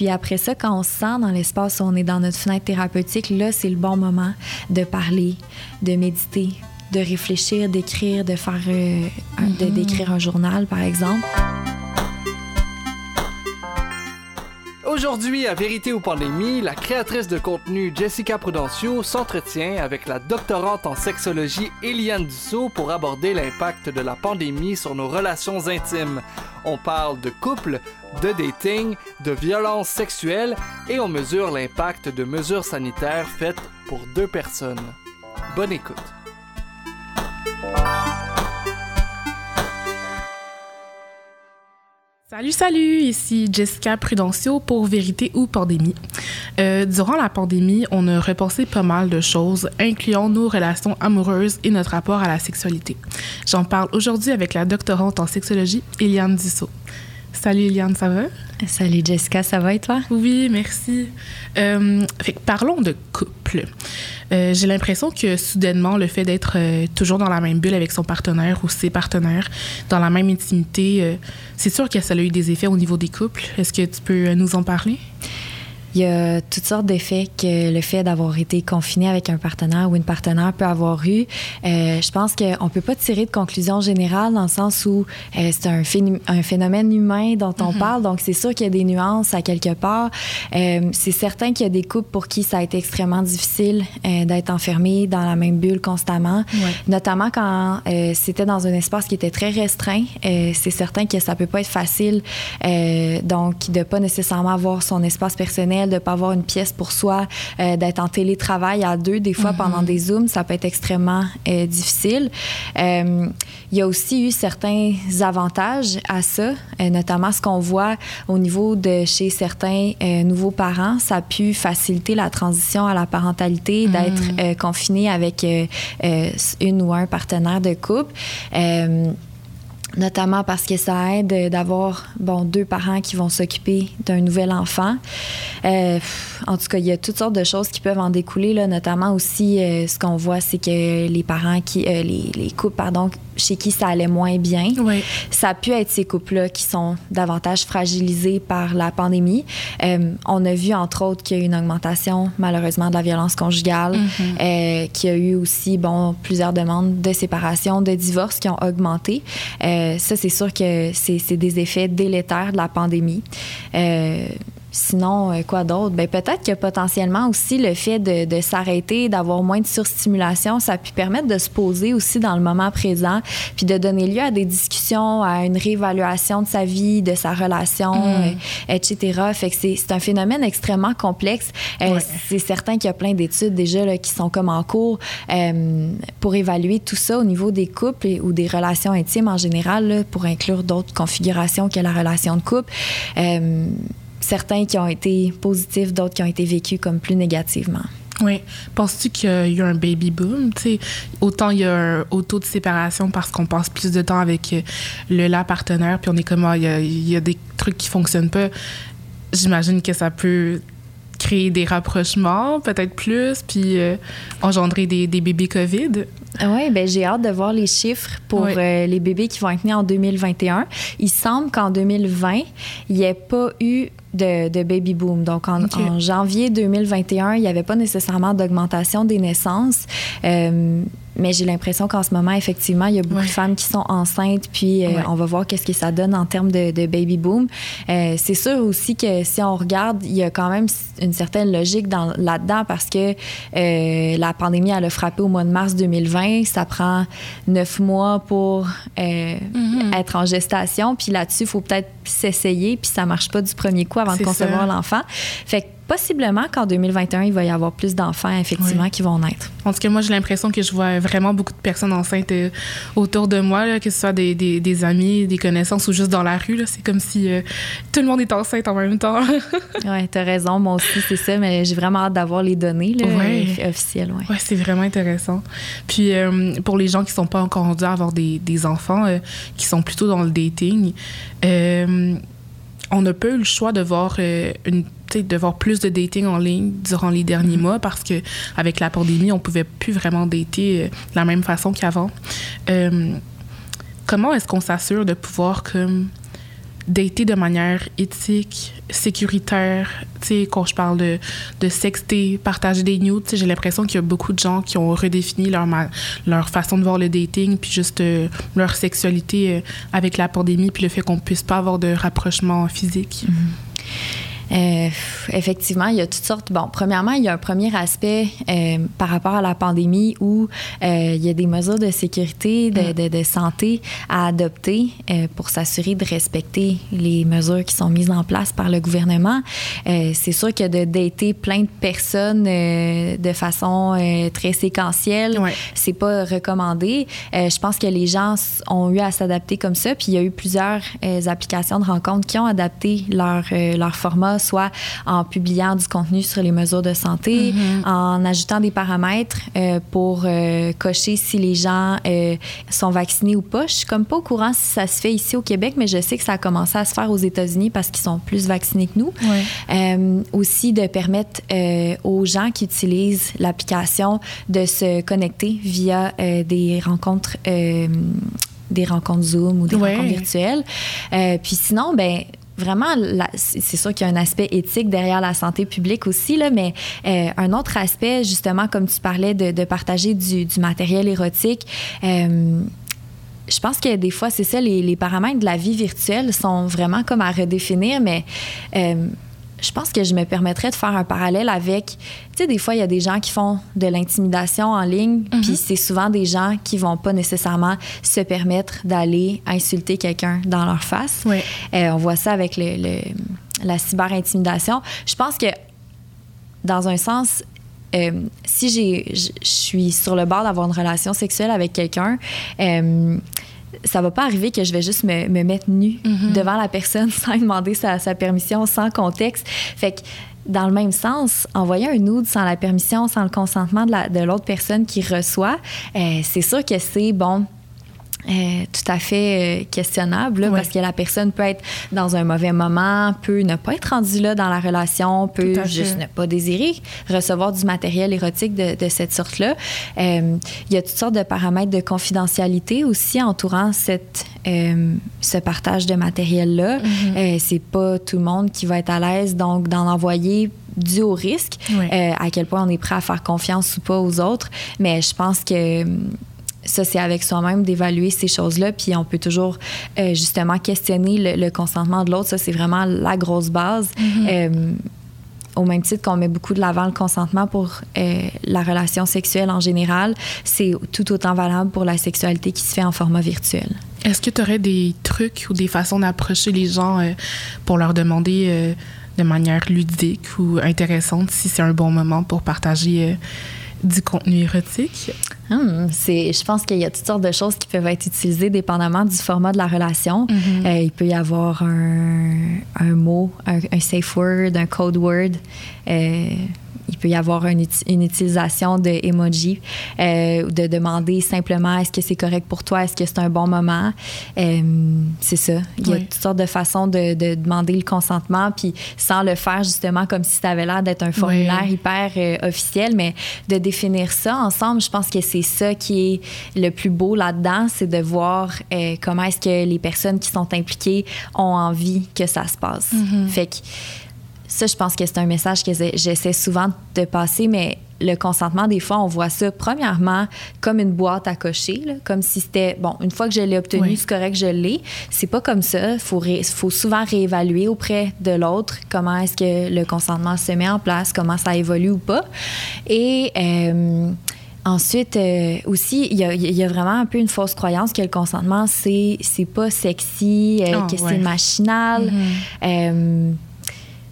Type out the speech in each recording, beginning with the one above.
puis après ça, quand on se sent dans l'espace où on est dans notre fenêtre thérapeutique, là, c'est le bon moment de parler, de méditer, de réfléchir, d'écrire, de faire, euh, de Mhm. d'écrire un journal, par exemple. Aujourd'hui, à Vérité ou Pandémie, la créatrice de contenu Jessica Prudencio s'entretient avec la doctorante en sexologie Eliane Dussault pour aborder l'impact de la pandémie sur nos relations intimes. On parle de couple, de dating, de violence sexuelle et on mesure l'impact de mesures sanitaires faites pour deux personnes. Bonne écoute. Salut, salut, ici Jessica Prudencio pour Vérité ou Pandémie. Euh, durant la pandémie, on a repensé pas mal de choses, incluant nos relations amoureuses et notre rapport à la sexualité. J'en parle aujourd'hui avec la doctorante en sexologie, Eliane Dussault. Salut Eliane, ça va? Salut Jessica, ça va et toi? Oui, merci. Euh, fait que parlons de couple. Euh, J'ai l'impression que soudainement, le fait d'être euh, toujours dans la même bulle avec son partenaire ou ses partenaires, dans la même intimité, euh, c'est sûr que ça a eu des effets au niveau des couples. Est-ce que tu peux nous en parler? Il y a toutes sortes d'effets que le fait d'avoir été confiné avec un partenaire ou une partenaire peut avoir eu. Euh, je pense qu'on ne peut pas tirer de conclusion générale dans le sens où euh, c'est un, phénom- un phénomène humain dont on parle, donc c'est sûr qu'il y a des nuances à quelque part. Euh, c'est certain qu'il y a des couples pour qui ça a été extrêmement difficile d'être enfermé dans la même bulle constamment, Ouais. notamment quand c'était dans un espace qui était très restreint. C'est certain que ça peut pas être facile, donc de pas nécessairement avoir son espace personnel, de pas avoir une pièce pour soi, euh, d'être en télétravail à deux, des fois pendant des zooms, ça peut être extrêmement euh, difficile. Euh, il y a aussi eu certains avantages à ça, notamment ce qu'on voit au niveau de chez certains nouveaux parents, ça a pu faciliter la transition à la parentalité, d'être euh, confiné avec une ou un partenaire de couple. Notamment parce que ça aide d'avoir bon deux parents qui vont s'occuper d'un nouvel enfant. Euh, en tout cas, il y a toutes sortes de choses qui peuvent en découler notamment aussi euh, ce qu'on voit, c'est que les parents qui euh, les, les couples pardon chez qui ça allait moins bien, Oui. ça a pu être ces couples-là qui sont davantage fragilisés par la pandémie. Euh, on a vu, entre autres, qu'il y a eu une augmentation, malheureusement, de la violence conjugale, euh, qu'il y a eu aussi, bon, plusieurs demandes de séparation, de divorce qui ont augmenté. Euh, ça, c'est sûr que c'est des effets délétères de la pandémie. Sinon, euh, quoi d'autre? Ben, peut-être que potentiellement aussi le fait de, de s'arrêter, d'avoir moins de surstimulation, ça pu permettre de se poser aussi dans le moment présent, puis de donner lieu à des discussions, à une réévaluation de sa vie, de sa relation, euh, etc. Fait que c'est c'est un phénomène extrêmement complexe. Euh, Ouais. C'est certain qu'il y a plein d'études déjà là, qui sont comme en cours euh, pour évaluer tout ça au niveau des couples et- ou des relations intimes en général, là, pour inclure d'autres configurations que la relation de couple. Euh, certains qui ont été positifs, d'autres qui ont été vécus comme plus négativement. Oui. Penses-tu qu'il y a un baby boom? Tu sais, autant il y a un haut taux de séparation parce qu'on passe plus de temps avec euh, le la partenaire, puis on est comme, ah, il y, a, il y a des trucs qui fonctionnent pas. J'imagine que ça peut créer des rapprochements, peut-être plus, puis euh, engendrer des, des bébés COVID. Oui, ben j'ai hâte de voir les chiffres pour Oui. euh, les bébés qui vont être nés en 2021. Il semble qu'en 2020, il n'y ait pas eu de, de baby boom. Donc, en, en janvier 2021, il n'y avait pas nécessairement d'augmentation des naissances. Euh, mais j'ai l'impression qu'en ce moment, effectivement, il y a beaucoup Ouais. de femmes qui sont enceintes, puis euh, Ouais. on va voir qu'est-ce que ça donne en termes de, de baby boom. Euh, c'est sûr aussi que si on regarde, il y a quand même une certaine logique dans- là-dedans parce que euh, la pandémie, elle a frappé au mois de mars 2020. Ça prend neuf mois pour euh, être en gestation. Puis là-dessus, il faut peut-être s'essayer, puis ça marche pas du premier coup avant de concevoir l'enfant. Fait que possiblement qu'en 2021, il va y avoir plus d'enfants, effectivement, Oui. qui vont naître. En tout cas, moi, j'ai l'impression que je vois vraiment beaucoup de personnes enceintes euh, autour de moi, là, que ce soit des, des, des amis, des connaissances ou juste dans la rue. C'est comme si euh, tout le monde est enceinte en même temps. Oui, tu as raison. Moi aussi, c'est ça, mais j'ai vraiment hâte d'avoir les données là, Ouais. euh, officielles. Ouais. Ouais, c'est vraiment intéressant. Puis euh, pour les gens qui sont pas encore rendus à avoir des, des enfants, qui sont plutôt dans le dating, on n'a pas eu le choix de voir euh, une de voir plus de dating en ligne durant les derniers mois parce que avec la pandémie, on pouvait plus vraiment dater euh, de la même façon qu'avant. Euh, comment est-ce qu'on s'assure de pouvoir comme dater de manière éthique, sécuritaire. Tu sais, quand je parle de, de sexter, partager des nudes, j'ai l'impression qu'il y a beaucoup de gens qui ont redéfini leur, leur façon de voir le dating, puis juste euh, leur sexualité euh, avec la pandémie, puis le fait qu'on puisse pas avoir de rapprochement physique. Mm-hmm. Euh, effectivement, il y a toutes sortes. Bon, premièrement, il y a un premier aspect euh, par rapport à la pandémie où euh, il y a des mesures de sécurité, de, mm. de, de santé à adopter euh, pour s'assurer de respecter les mesures qui sont mises en place par le gouvernement. Euh, c'est sûr que de dater plein de personnes de façon très séquentielle, ouais. c'est pas recommandé. je pense que les gens ont eu à s'adapter comme ça, puis il y a eu plusieurs applications de rencontres qui ont adapté leur, leur format soit en publiant du contenu sur les mesures de santé, mm-hmm. en ajoutant des paramètres euh, pour euh, cocher si les gens euh, sont vaccinés ou pas. Je suis comme pas au courant si ça se fait ici au Québec, mais je sais que ça a commencé à se faire aux États-Unis parce qu'ils sont plus vaccinés que nous. Aussi de permettre aux gens qui utilisent l'application de se connecter via des rencontres des rencontres Zoom ou des ouais. rencontres virtuelles. Euh, puis sinon, ben vraiment, c'est sûr qu'il y a un aspect éthique derrière la santé publique aussi, là, mais euh, un autre aspect, justement, comme tu parlais de, partager du, matériel érotique, euh, je pense que des fois, c'est ça, les, les, paramètres de la vie virtuelle sont vraiment comme à redéfinir, mais euh, je pense que je me permettrais de faire un parallèle avec, tu sais, des fois, il y a des gens qui font de l'intimidation en ligne, mm-hmm. puis c'est souvent des gens qui vont pas nécessairement se permettre d'aller insulter quelqu'un dans leur face. Oui. Euh, on voit ça avec le, le, la cyber-intimidation. Je pense que, dans un sens, euh, si je suis sur le bord d'avoir une relation sexuelle avec quelqu'un, euh, ça va pas arriver que je vais juste me, me mettre nue mm-hmm. devant la personne sans demander sa, sa, permission, sans contexte. Fait que dans le même sens, envoyer un nude sans la permission, sans le consentement de l'autre personne qui reçoit, euh, c'est sûr que c'est bon euh, tout à fait euh, questionnable là, oui. parce que la personne peut être dans un mauvais moment, peut ne pas être rendue là dans la relation, peut juste ne pas désirer recevoir du matériel érotique de, de cette sorte-là. Euh, il y a toutes sortes de paramètres de confidentialité aussi entourant cette, euh, ce partage de matériel-là. Mm -hmm. c'est pas tout le monde qui va être à l'aise donc d'en envoyer dû au risque, oui. à quel point on est prêt à faire confiance ou pas aux autres. Mais je pense que ça, c'est avec soi-même d'évaluer ces choses-là. Puis on peut toujours euh, justement questionner le, le consentement de l'autre. Ça, c'est vraiment la grosse base. Mm -hmm. euh, au même titre qu'on met beaucoup de l'avant le consentement pour euh, la relation sexuelle en général, c'est tout autant valable pour la sexualité qui se fait en format virtuel. Est-ce que tu aurais des trucs ou des façons d'approcher les gens euh, pour leur demander euh, de manière ludique ou intéressante si c'est un bon moment pour partager du contenu érotique? Hum, c'est, je pense qu'il y a toutes sortes de choses qui peuvent être utilisées dépendamment du format de la relation. Mm -hmm. euh, il peut y avoir un, un mot, un, un, safe word, un code word. Euh, il peut y avoir une, une utilisation de emoji, euh, de demander simplement est-ce que c'est correct pour toi, est-ce que c'est un bon moment? Euh, c'est ça. Il y a oui. toutes sortes de façons de, de, demander le consentement, puis sans le faire justement comme si ça avait l'air d'être un formulaire oui. hyper euh, officiel, mais de définir ça ensemble, je pense que c'est ça qui est le plus beau là-dedans, c'est de voir comment est-ce que les personnes qui sont impliquées ont envie que ça se passe. Mm -hmm. Fait que ça, je pense que c'est un message que j'essaie souvent de passer, mais le consentement, des fois, on voit ça, premièrement, comme une boîte à cocher, là, comme si c'était, bon, une fois que je l'ai obtenu, oui. c'est correct, je l'ai. C'est pas comme ça. Il faut, faut, souvent réévaluer auprès de l'autre comment est-ce que le consentement se met en place, comment ça évolue ou pas. Et. Euh, Ensuite, euh, aussi, il y, y, a vraiment un peu une fausse croyance que le consentement, c'est pas sexy, euh, oh, que ouais. c'est machinal. Mm -hmm. euh,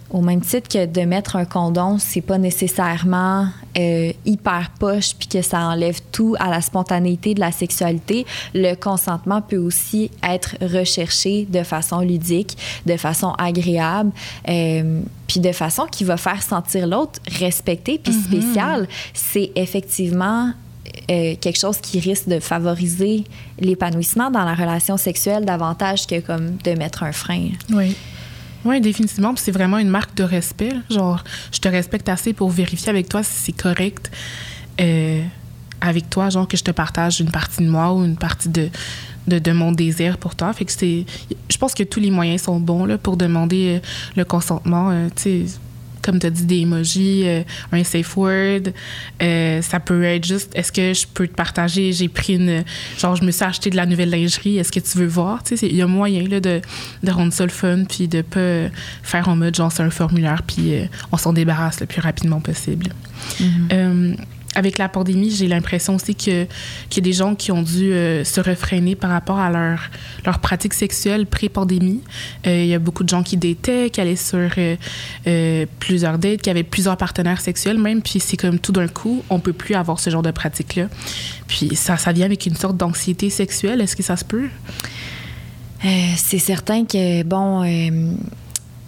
au même titre que de mettre un condom, c'est pas nécessairement euh, hyper poche puis que ça enlève tout à la spontanéité de la sexualité. Le consentement peut aussi être recherché de façon ludique, de façon agréable, euh, puis de façon qui va faire sentir l'autre respecté puis mm -hmm. spécial. C'est effectivement euh, quelque chose qui risque de favoriser l'épanouissement dans la relation sexuelle davantage que comme de mettre un frein. Oui. Oui, définitivement. c'est vraiment une marque de respect. Genre, je te respecte assez pour vérifier avec toi si c'est correct euh, avec toi, genre que je te partage une partie de moi ou une partie de, de, de mon désir pour toi. Fait que c'est, je pense que tous les moyens sont bons là, pour demander euh, le consentement. Euh, tu sais, comme tu as dit, des emojis, euh, un safe word. Euh, ça peut être juste, est-ce que je peux te partager, j'ai pris une, genre, je me suis acheté de la nouvelle lingerie, est-ce que tu veux voir? Tu sais, il y a moyen là, de, de rendre ça le fun, puis de pas faire en mode, genre, c'est un formulaire, puis on s'en débarrasse le plus rapidement possible. Mm-hmm avec la pandémie, j'ai l'impression aussi que qu'il y a des gens qui ont dû euh, se refréner par rapport à leur, leur pratique sexuelle pré-pandémie. Euh, il y a beaucoup de gens qui dataient, qui allaient sur euh, plusieurs dates, qui avaient plusieurs partenaires sexuels même, puis c'est comme tout d'un coup, on peut plus avoir ce genre de pratique-là. Puis ça, ça vient avec une sorte d'anxiété sexuelle. Est-ce que ça se peut? c'est certain que, bon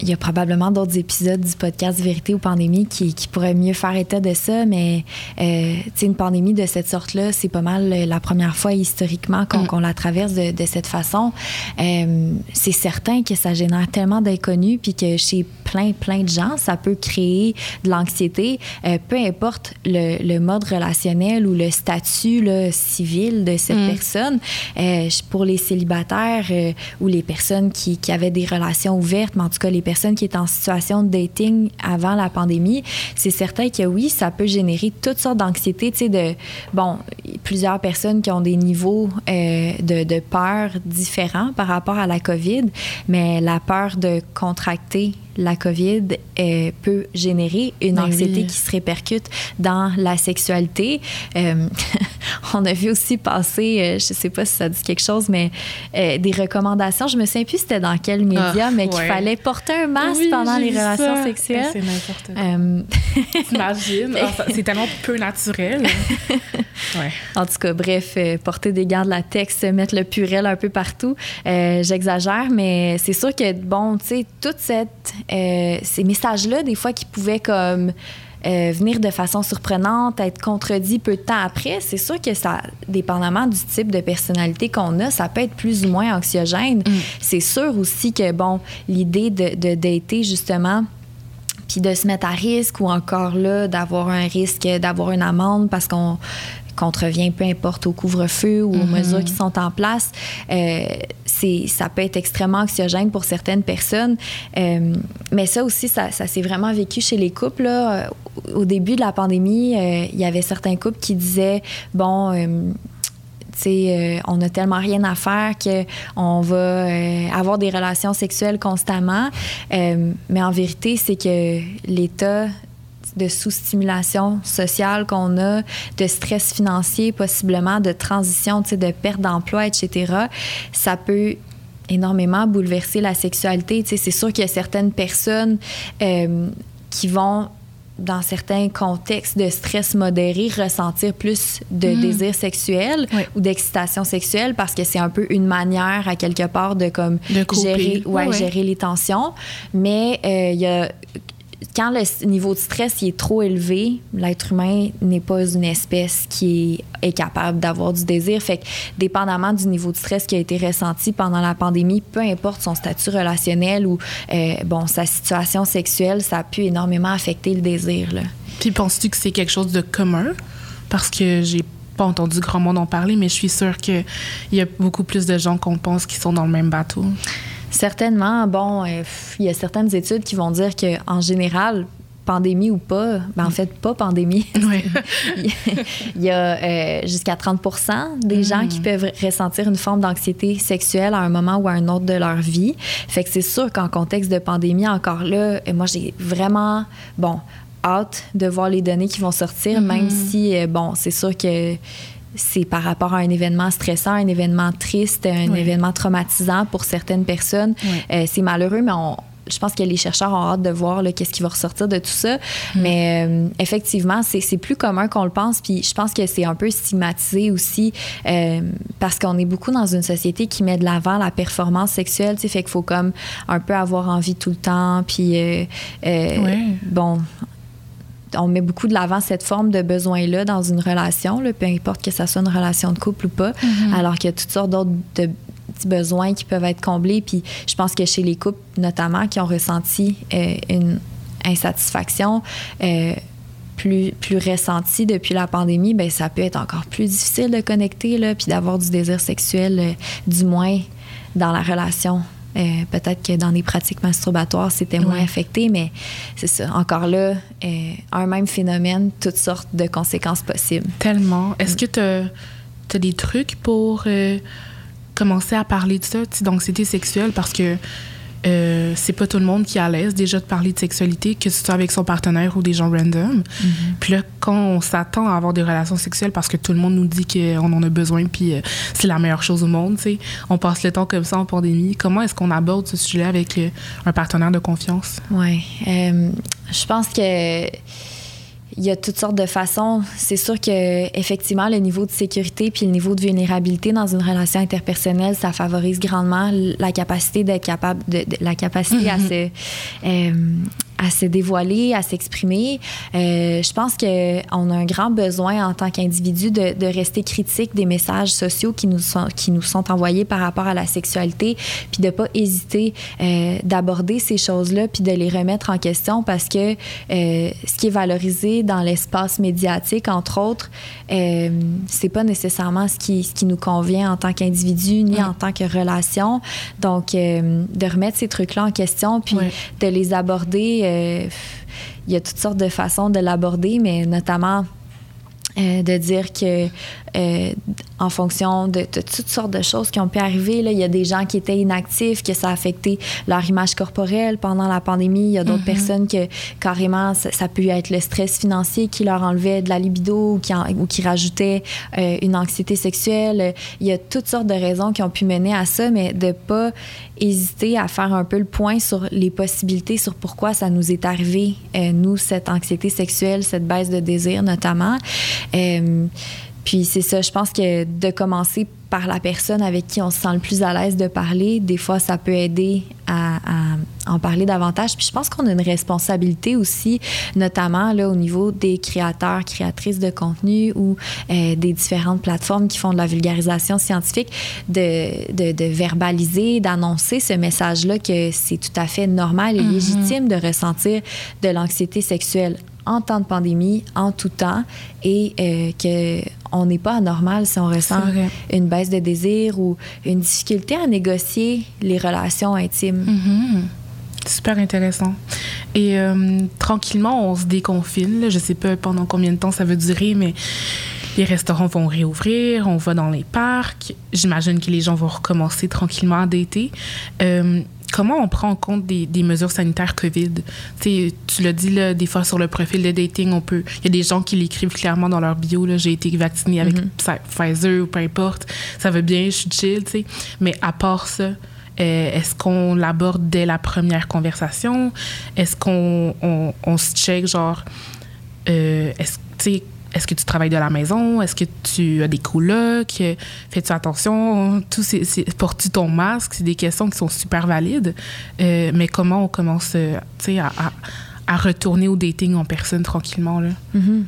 il y a probablement d'autres épisodes du podcast Vérité ou Pandémie qui, qui pourraient mieux faire état de ça, mais euh, une pandémie de cette sorte-là, c'est pas mal la première fois historiquement qu'on mm. la traverse de, de cette façon. Euh, c'est certain que ça génère tellement d'inconnus, puis que chez plein, plein de gens, ça peut créer de l'anxiété, euh, peu importe le, le, mode relationnel ou le statut là, civil de cette mm. personne. Euh, pour les célibataires ou les personnes qui, qui avaient des relations ouvertes, mais en tout cas les personnes personne qui est en situation de dating avant la pandémie, c'est certain que oui, ça peut générer toutes sortes d'anxiété, tu sais, de, bon, plusieurs personnes qui ont des niveaux euh, de, de peur différents par rapport à la COVID, mais la peur de contracter la COVID euh, peut générer une ben anxiété qui se répercute dans la sexualité. Euh, on a vu aussi passer, euh, je sais pas si ça dit quelque chose, mais des recommandations. Je me souviens plus c'était dans quel média, ah, mais qu'il fallait porter un masque pendant les relations sexuelles. C'est n'importe quoi. T'imagines? Ah, c'est tellement peu naturel. ouais. En tout cas, bref, porter des gardes latex, mettre le purel un peu partout. J'exagère, mais c'est sûr que, bon, tu sais, toute cette euh, ces messages-là, des fois, qui pouvaient comme euh, venir de façon surprenante, être contredits peu de temps après, c'est sûr que ça, dépendamment du type de personnalité qu'on a, ça peut être plus ou moins anxiogène. Mm. C'est sûr aussi que, bon, l'idée de, de dater, justement, puis de se mettre à risque ou encore là d'avoir un risque d'avoir une amende parce qu'on contrevient peu importe au couvre-feu ou aux mm-hmm. mesures qui sont en place, euh, ça peut être extrêmement anxiogène pour certaines personnes. Euh, mais ça aussi, ça, ça s'est vraiment vécu chez les couples. Au début de la pandémie, euh, il y avait certains couples qui disaient, bon, euh, on a tellement rien à faire qu'on va euh, avoir des relations sexuelles constamment. Euh, mais en vérité, c'est que l'état de sous-stimulation sociale qu'on a, de stress financier possiblement, de transition, de perte d'emploi, etc., ça peut énormément bouleverser la sexualité. C'est sûr qu'il y a certaines personnes qui vont dans certains contextes de stress modéré, ressentir plus de mm. désir sexuel ou d'excitation sexuelle parce que c'est un peu une manière à quelque part de comme gérer, ouais, gérer les tensions. Mais euh, il y a quand le niveau de stress est trop élevé, l'être humain n'est pas une espèce qui est, capable d'avoir du désir. Fait que, dépendamment du niveau de stress qui a été ressenti pendant la pandémie, peu importe son statut relationnel ou euh, bon sa situation sexuelle, ça a pu énormément affecter le désir. Là. Puis penses-tu que c'est quelque chose de commun? Parce que j'ai pas entendu grand monde en parler, mais je suis sûre qu'il y a beaucoup plus de gens qu'on pense qui sont dans le même bateau. Certainement. Bon, euh, il y a certaines études qui vont dire qu'en général, pandémie ou pas, ben en fait, pas pandémie. il y a euh, jusqu'à 30 des gens qui hmm. peuvent ressentir une forme d'anxiété sexuelle à un moment ou à un autre de leur vie. Fait que c'est sûr qu'en contexte de pandémie, encore là, euh, moi, j'ai vraiment, bon, hâte de voir les données qui vont sortir, même hmm. si, bon, c'est sûr que c'est par rapport à un événement stressant, un événement triste, un événement traumatisant pour certaines personnes. Euh, c'est malheureux, mais je pense que les chercheurs ont hâte de voir qu'est-ce qui va ressortir de tout ça. Mm. Mais euh, effectivement, c'est plus commun qu'on le pense. Puis je pense que c'est un peu stigmatisé aussi euh, parce qu'on est beaucoup dans une société qui met de l'avant la performance sexuelle. Fait qu'il faut comme un peu avoir envie tout le temps. Puis bon, on met beaucoup de l'avant cette forme de besoin-là dans une relation, peu importe que ça soit une relation de couple ou pas, mm-hmm. alors qu'il y a toutes sortes d'autres petits besoins qui peuvent être comblés. Puis je pense que chez les couples, notamment, qui ont ressenti euh, une insatisfaction, euh, plus, plus ressenti depuis la pandémie, ben ça peut être encore plus difficile de connecter, là, puis d'avoir du désir sexuel, euh, du moins dans la relation. Euh, peut-être que dans des pratiques masturbatoires, c'était moins affecté, mais c'est ça. Encore là, euh, un même phénomène, toutes sortes de conséquences possibles. Tellement. Est-ce que tu as, des trucs pour commencer à parler de ça, d'anxiété sexuelle? Parce que euh, c'est pas tout le monde qui est à l'aise déjà de parler de sexualité, que ce soit avec son partenaire ou des gens random. Mm-hmm. Puis là, quand on s'attend à avoir des relations sexuelles parce que tout le monde nous dit qu'on en a besoin, puis euh, c'est la meilleure chose au monde, tu sais, on passe le temps comme ça en pandémie. Comment est-ce qu'on aborde ce sujet avec euh, un partenaire de confiance? Oui. je pense que il y a toutes sortes de façons. C'est sûr que effectivement le niveau de sécurité puis le niveau de vulnérabilité dans une relation interpersonnelle, ça favorise grandement la capacité d'être capable de, la capacité à mm-hmm. se euh, à se dévoiler, à s'exprimer. Euh, je pense qu'on a un grand besoin en tant qu'individu de, de, rester critique des messages sociaux qui nous sont, qui nous sont envoyés par rapport à la sexualité, puis de pas hésiter euh, d'aborder ces choses-là, puis de les remettre en question parce que euh, ce qui est valorisé dans l'espace médiatique, entre autres, c'est pas nécessairement ce qui, ce qui nous convient en tant qu'individu ni en tant que relation. Donc, de remettre ces trucs-là en question, puis de les aborder il y a toutes sortes de façons de l'aborder, mais notamment euh, de dire que euh, en fonction de, toutes sortes de choses qui ont pu arriver, là, il y a des gens qui étaient inactifs, que ça a affecté leur image corporelle pendant la pandémie. Il y a d'autres mm-hmm. personnes que carrément ça, ça, peut être le stress financier qui leur enlevait de la libido ou qui, ou qui rajoutait euh, une anxiété sexuelle. Il y a toutes sortes de raisons qui ont pu mener à ça, mais de pas hésiter à faire un peu le point sur les possibilités, sur pourquoi ça nous est arrivé, nous, cette anxiété sexuelle, cette baisse de désir notamment. Euh, puis c'est ça, je pense que de commencer par la personne avec qui on se sent le plus à l'aise de parler, des fois, ça peut aider à, en parler davantage. Puis je pense qu'on a une responsabilité aussi, notamment là, au niveau des créateurs, créatrices de contenu ou euh, des différentes plateformes qui font de la vulgarisation scientifique, de, de, de verbaliser, d'annoncer ce message-là que c'est tout à fait normal et mm-hmm. légitime de ressentir de l'anxiété sexuelle en temps de pandémie, en tout temps, et euh, qu'on n'est pas anormal si on ressent une baisse de désir ou une difficulté à négocier les relations intimes. Mm-hmm. Super intéressant. Et euh, tranquillement, on se déconfine. Je sais pas pendant combien de temps ça va durer, mais les restaurants vont réouvrir, on va dans les parcs. J'imagine que les gens vont recommencer tranquillement à dater. Euh, comment on prend en compte des, mesures sanitaires COVID? tu l'as dit, là, des fois sur le profil de dating, on peut. Il y a des gens qui l'écrivent clairement dans leur bio. J'ai été vaccinée avec mm-hmm. Pfizer ou peu importe. Ça va bien, je suis chill. Mais à part ça, euh, est-ce qu'on l'aborde dès la première conversation? Est-ce qu'on on, se check, genre, euh, est-ce, est-ce que tu travailles de la maison? Est-ce que tu as des colocs? Fais-tu attention? Tout portes-tu ton masque? C'est des questions qui sont super valides. Euh, mais comment on commence euh, à, retourner au dating en personne tranquillement? Mm-hmm.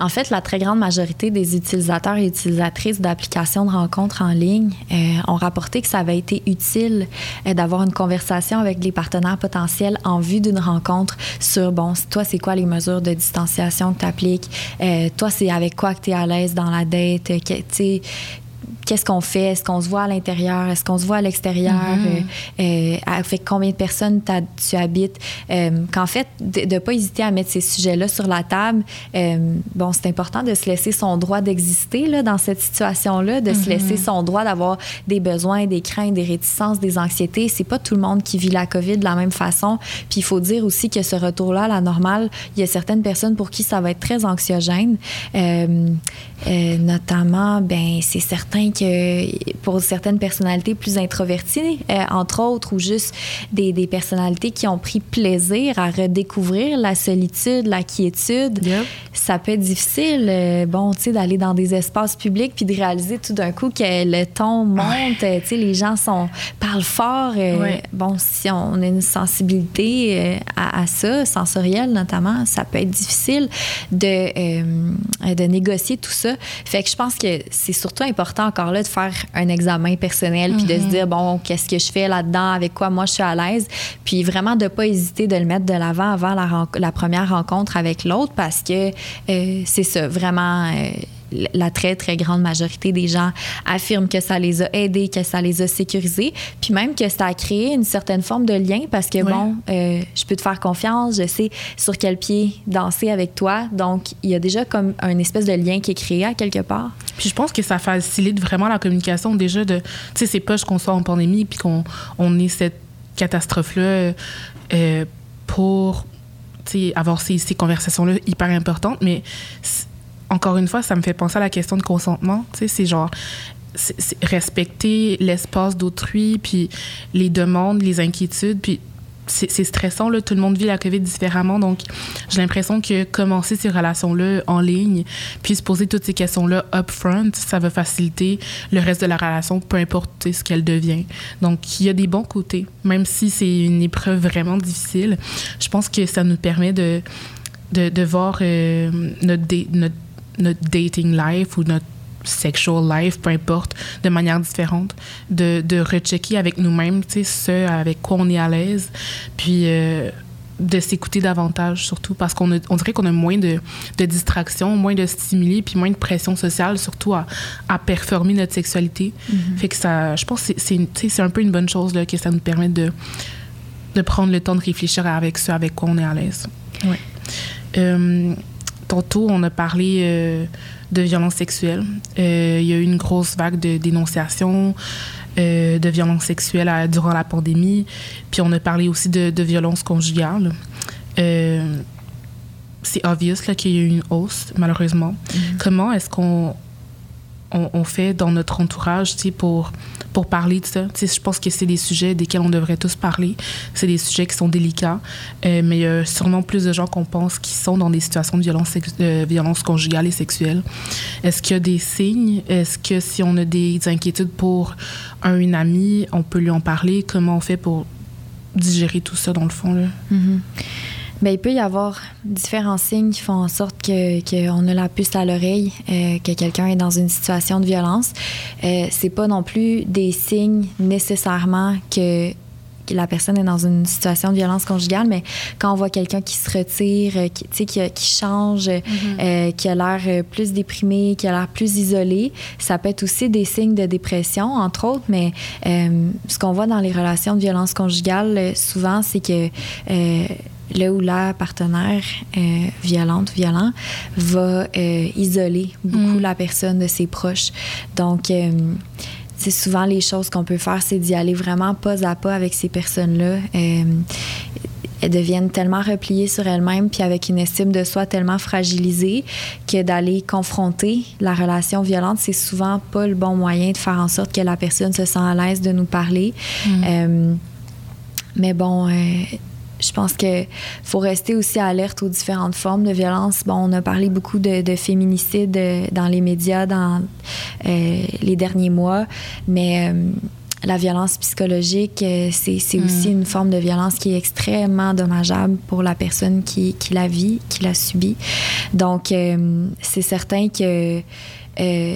En fait, la très grande majorité des utilisateurs et utilisatrices d'applications de rencontres en ligne euh, ont rapporté que ça avait été utile euh, d'avoir une conversation avec les partenaires potentiels en vue d'une rencontre sur, bon, toi, c'est quoi les mesures de distanciation que tu appliques? Euh, toi, c'est avec quoi que tu es à l'aise dans la? Tu sais, qu'est-ce qu'on fait? Est-ce qu'on se voit à l'intérieur? Est-ce qu'on se voit à l'extérieur? Mm-hmm. Euh, euh, avec combien de personnes tu habites? Euh, qu'en fait, de ne pas hésiter à mettre ces sujets-là sur la table. bon, c'est important de se laisser son droit d'exister dans cette situation-là, de se laisser mm-hmm. son droit d'avoir des besoins, des craintes, des réticences, des anxiétés. C'est pas tout le monde qui vit la COVID de la même façon. Puis il faut dire aussi que ce retour-là à la normale, il y a certaines personnes pour qui ça va être très anxiogène. notamment, ben c'est certain que pour certaines personnalités plus introverties, euh, entre autres, ou juste des, des, personnalités qui ont pris plaisir à redécouvrir la solitude, la quiétude, ça peut être difficile, euh, bon, tu sais, d'aller dans des espaces publics puis de réaliser tout d'un coup que le ton monte, tu sais, les gens sont, parlent fort. Euh, bon, si on a une sensibilité à, à, ça, sensorielle notamment, ça peut être difficile de, de négocier tout ça. Fait que je pense que c'est surtout important, encore encore là de faire un examen personnel, puis de se dire, bon, qu'est-ce que je fais là-dedans, avec quoi moi je suis à l'aise, puis vraiment de pas hésiter de le mettre de l'avant avant la, la, première rencontre avec l'autre, parce que c'est ça, vraiment la très, très grande majorité des gens affirment que ça les a aidés, que ça les a sécurisés, puis même que ça a créé une certaine forme de lien parce que, bon, euh, je peux te faire confiance, je sais sur quel pied danser avec toi. Donc, il y a déjà comme un espèce de lien qui est créé à quelque part. Puis je pense que ça facilite vraiment la communication déjà de, tu sais, c'est pas qu'on soit en pandémie puis qu'on on ait cette catastrophe-là euh, pour avoir ces, ces conversations-là hyper importantes, mais encore une fois, ça me fait penser à la question de consentement. Tu sais, c'est genre respecter l'espace d'autrui, puis les demandes, les inquiétudes, puis c'est stressant, là. Tout le monde vit la COVID différemment. Donc, j'ai l'impression que commencer ces relations-là en ligne, puis se poser toutes ces questions-là upfront, ça va faciliter le reste de la relation, peu importe ce qu'elle devient. Donc, il y a des bons côtés. Même si c'est une épreuve vraiment difficile, je pense que ça nous permet de, de, voir euh, notre, notre notre dating life ou notre sexual life, peu importe, de manière différente, de, de rechecker avec nous-mêmes, tu sais, ce avec quoi on est à l'aise, puis euh, de s'écouter davantage, surtout parce qu'on on dirait qu'on a moins de, de distractions, moins de stimuli, puis moins de pression sociale, surtout à, à performer notre sexualité. Mm-hmm. Fait que ça, je pense que c'est un peu une bonne chose là, que ça nous permet de, de prendre le temps de réfléchir avec ce avec quoi on est à l'aise. Ouais. Euh, tantôt, on a parlé euh, de violences sexuelles. Euh, il y a eu une grosse vague de dénonciations euh, de violences sexuelles durant la pandémie. Puis on a parlé aussi de, de violences conjugales. c'est obvious qu'il y a eu une hausse, malheureusement. Mm-hmm. Comment est-ce qu'on on, fait dans notre entourage pour, pour parler de ça. je pense que c'est des sujets desquels on devrait tous parler. C'est des sujets qui sont délicats, euh, mais il y a sûrement plus de gens qu'on pense qui sont dans des situations de violence, de violence conjugale et sexuelle. Est-ce qu'il y a des signes? Est-ce que si on a des inquiétudes pour un une amie, on peut lui en parler? Comment on fait pour digérer tout ça dans le fond? Là? Mm-hmm. Bien, il peut y avoir différents signes qui font en sorte qu'on que a la puce à l'oreille, euh, que quelqu'un est dans une situation de violence. Euh, c'est pas non plus des signes nécessairement que la personne est dans une situation de violence conjugale, mais quand on voit quelqu'un qui se retire, euh, qui, qui, qui change, mm-hmm. euh, qui a l'air plus déprimé, qui a l'air plus isolé, ça peut être aussi des signes de dépression, entre autres, mais ce qu'on voit dans les relations de violence conjugale, souvent, c'est que là où la partenaire euh, violente, violent, va euh, isoler beaucoup mm. la personne de ses proches. Donc, euh, c'est souvent les choses qu'on peut faire, c'est d'y aller vraiment pas à pas avec ces personnes-là. elles deviennent tellement repliées sur elles-mêmes, puis avec une estime de soi tellement fragilisée, que d'aller confronter la relation violente, c'est souvent pas le bon moyen de faire en sorte que la personne se sent à l'aise de nous parler. Mm. mais bon, je pense qu'il faut rester aussi alerte aux différentes formes de violence. Bon, on a parlé beaucoup de, de féminicide euh, dans les médias dans euh, les derniers mois, mais euh, la violence psychologique, c'est mm. aussi une forme de violence qui est extrêmement dommageable pour la personne qui, qui la vit, qui la subit. Donc, c'est certain que euh,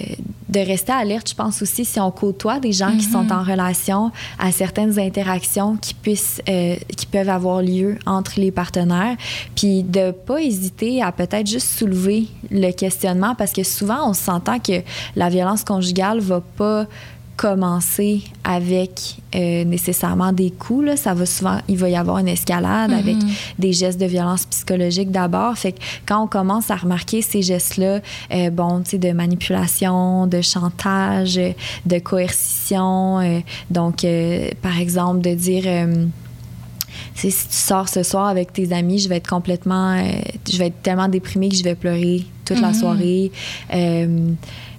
de rester alerte, je pense aussi, si on côtoie des gens qui sont mm-hmm. en relation à certaines interactions qui, puissent, euh, qui peuvent avoir lieu entre les partenaires, puis de pas hésiter à peut-être juste soulever le questionnement, parce que souvent, on s'entend que la violence conjugale va pas commencer avec euh, nécessairement des coups. Là. Ça va souvent, il va y avoir une escalade mm-hmm. avec des gestes de violence psychologique d'abord. Fait que quand on commence à remarquer ces gestes-là, euh, bon, tu sais, de manipulation, de chantage, de coercition, euh, donc, par exemple, de dire si tu sors ce soir avec tes amis, je vais être complètement, je vais être tellement déprimée que je vais pleurer toute la mm-hmm. soirée.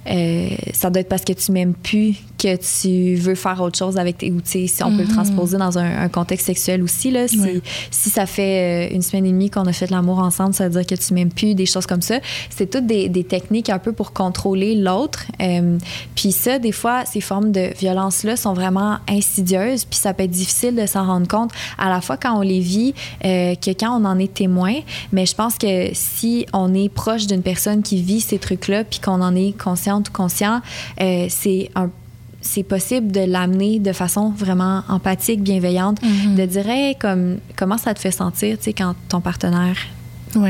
Euh, ça doit être parce que tu m'aimes plus que tu veux faire autre chose avec tes outils. Si on peut le mm-hmm. transposer dans un, contexte sexuel aussi, là, si, si ça fait euh, une semaine et demie qu'on a fait de l'amour ensemble, ça veut dire que tu m'aimes plus, des choses comme ça. C'est toutes des, des, techniques un peu pour contrôler l'autre. Euh, puis ça, des fois, ces formes de violence-là sont vraiment insidieuses, puis ça peut être difficile de s'en rendre compte à la fois quand on les vit que quand on en est témoin. Mais je pense que si on est proche d'une personne personne qui vit ces trucs-là, puis qu'on en est consciente ou conscient, euh, c'est un c'est possible de l'amener de façon vraiment empathique, bienveillante, Mhm. de dire hey, comme comment ça te fait sentir, tu sais, quand ton partenaire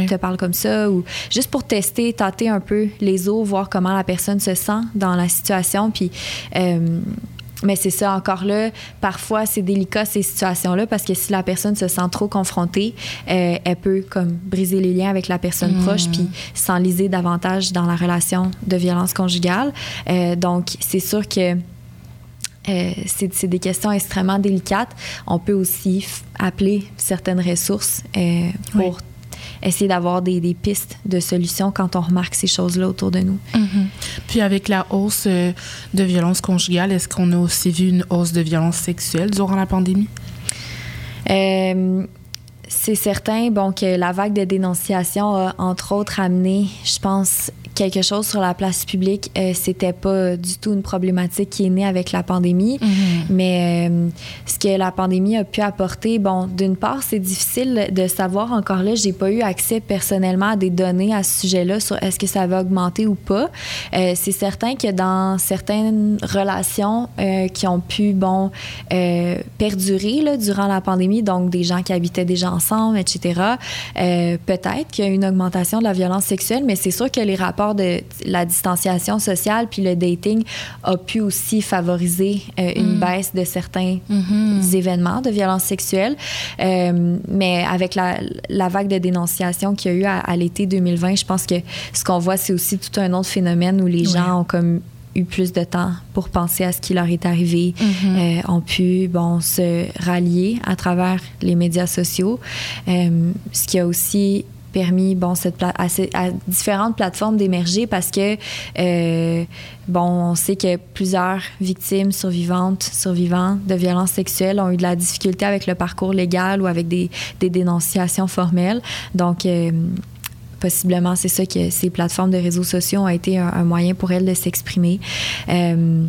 te parle comme ça, ou juste pour tester, tâter un peu les eaux, voir comment la personne se sent dans la situation, puis euh, mais c'est ça, encore là, parfois c'est délicat ces situations-là parce que si la personne se sent trop confrontée, euh, elle peut comme briser les liens avec la personne Mhm. proche puis s'enliser davantage dans la relation de violence conjugale. Euh, donc, c'est sûr que euh, c'est des questions extrêmement délicates. On peut aussi appeler certaines ressources euh, pour essayer d'avoir des, des pistes de solutions quand on remarque ces choses-là autour de nous. Mhm. Puis avec la hausse euh, de violence conjugale, est-ce qu'on a aussi vu une hausse de violence sexuelle durant la pandémie? Euh, c'est certain bon, que la vague de dénonciation a, entre autres, amené, je pense, quelque chose sur la place publique. Euh, C'était pas du tout une problématique qui est née avec la pandémie. Mais euh, ce que la pandémie a pu apporter, bon, d'une part, c'est difficile de savoir encore là. J'ai pas eu accès personnellement à des données à ce sujet-là sur est-ce que ça va augmenter ou pas. Euh, c'est certain que dans certaines relations euh, qui ont pu, bon, perdurer là, durant la pandémie, donc des gens qui habitaient déjà ensemble, etc., peut-être qu'il y a une augmentation de la violence sexuelle, mais c'est sûr que les rapports de la distanciation sociale puis le dating a pu aussi favoriser euh, une Mm. baisse de certains Mhm. événements de violence sexuelle. Euh, mais avec la, la vague de dénonciation qu'il y a eu à, à l'été 2020, je pense que ce qu'on voit, c'est aussi tout un autre phénomène où les Ouais. gens ont comme eu plus de temps pour penser à ce qui leur est arrivé, Mhm. euh, ont pu bon, se rallier à travers les médias sociaux, euh, ce qui a aussi permis bon, cette à, différentes plateformes d'émerger parce que euh, bon, on sait que plusieurs victimes survivantes, survivants de violences sexuelles ont eu de la difficulté avec le parcours légal ou avec des, des dénonciations formelles. Donc, euh, possiblement, c'est ça que ces plateformes de réseaux sociaux ont été un, un moyen pour elles de s'exprimer. Euh,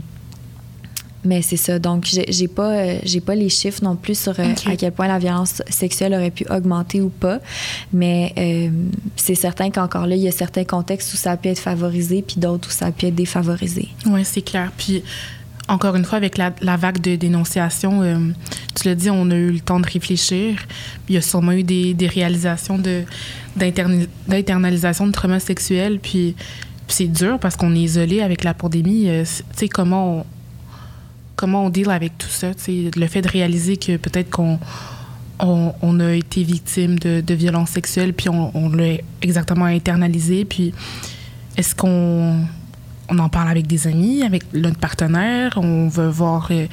mais c'est ça. Donc, j'ai pas, euh, j'ai pas les chiffres non plus sur euh, à quel point la violence sexuelle aurait pu augmenter ou pas. Mais euh, c'est certain qu'encore là, il y a certains contextes où ça a pu être favorisé, puis d'autres où ça a pu être défavorisé. Oui, c'est clair. Puis, encore une fois, avec la, la vague de dénonciation, tu l'as dit, on a eu le temps de réfléchir. Il y a sûrement eu des, des réalisations de, d'internalisation de trauma sexuel. Puis, puis c'est dur parce qu'on est isolé avec la pandémie. Tu sais, comment on, comment on deal avec tout ça? Le fait de réaliser que peut-être qu'on on, on a été victime de, violences sexuelles, puis on, l'a exactement internalisé. Puis est-ce qu'on on en parle avec des amis, avec notre partenaire, on veut voir euh,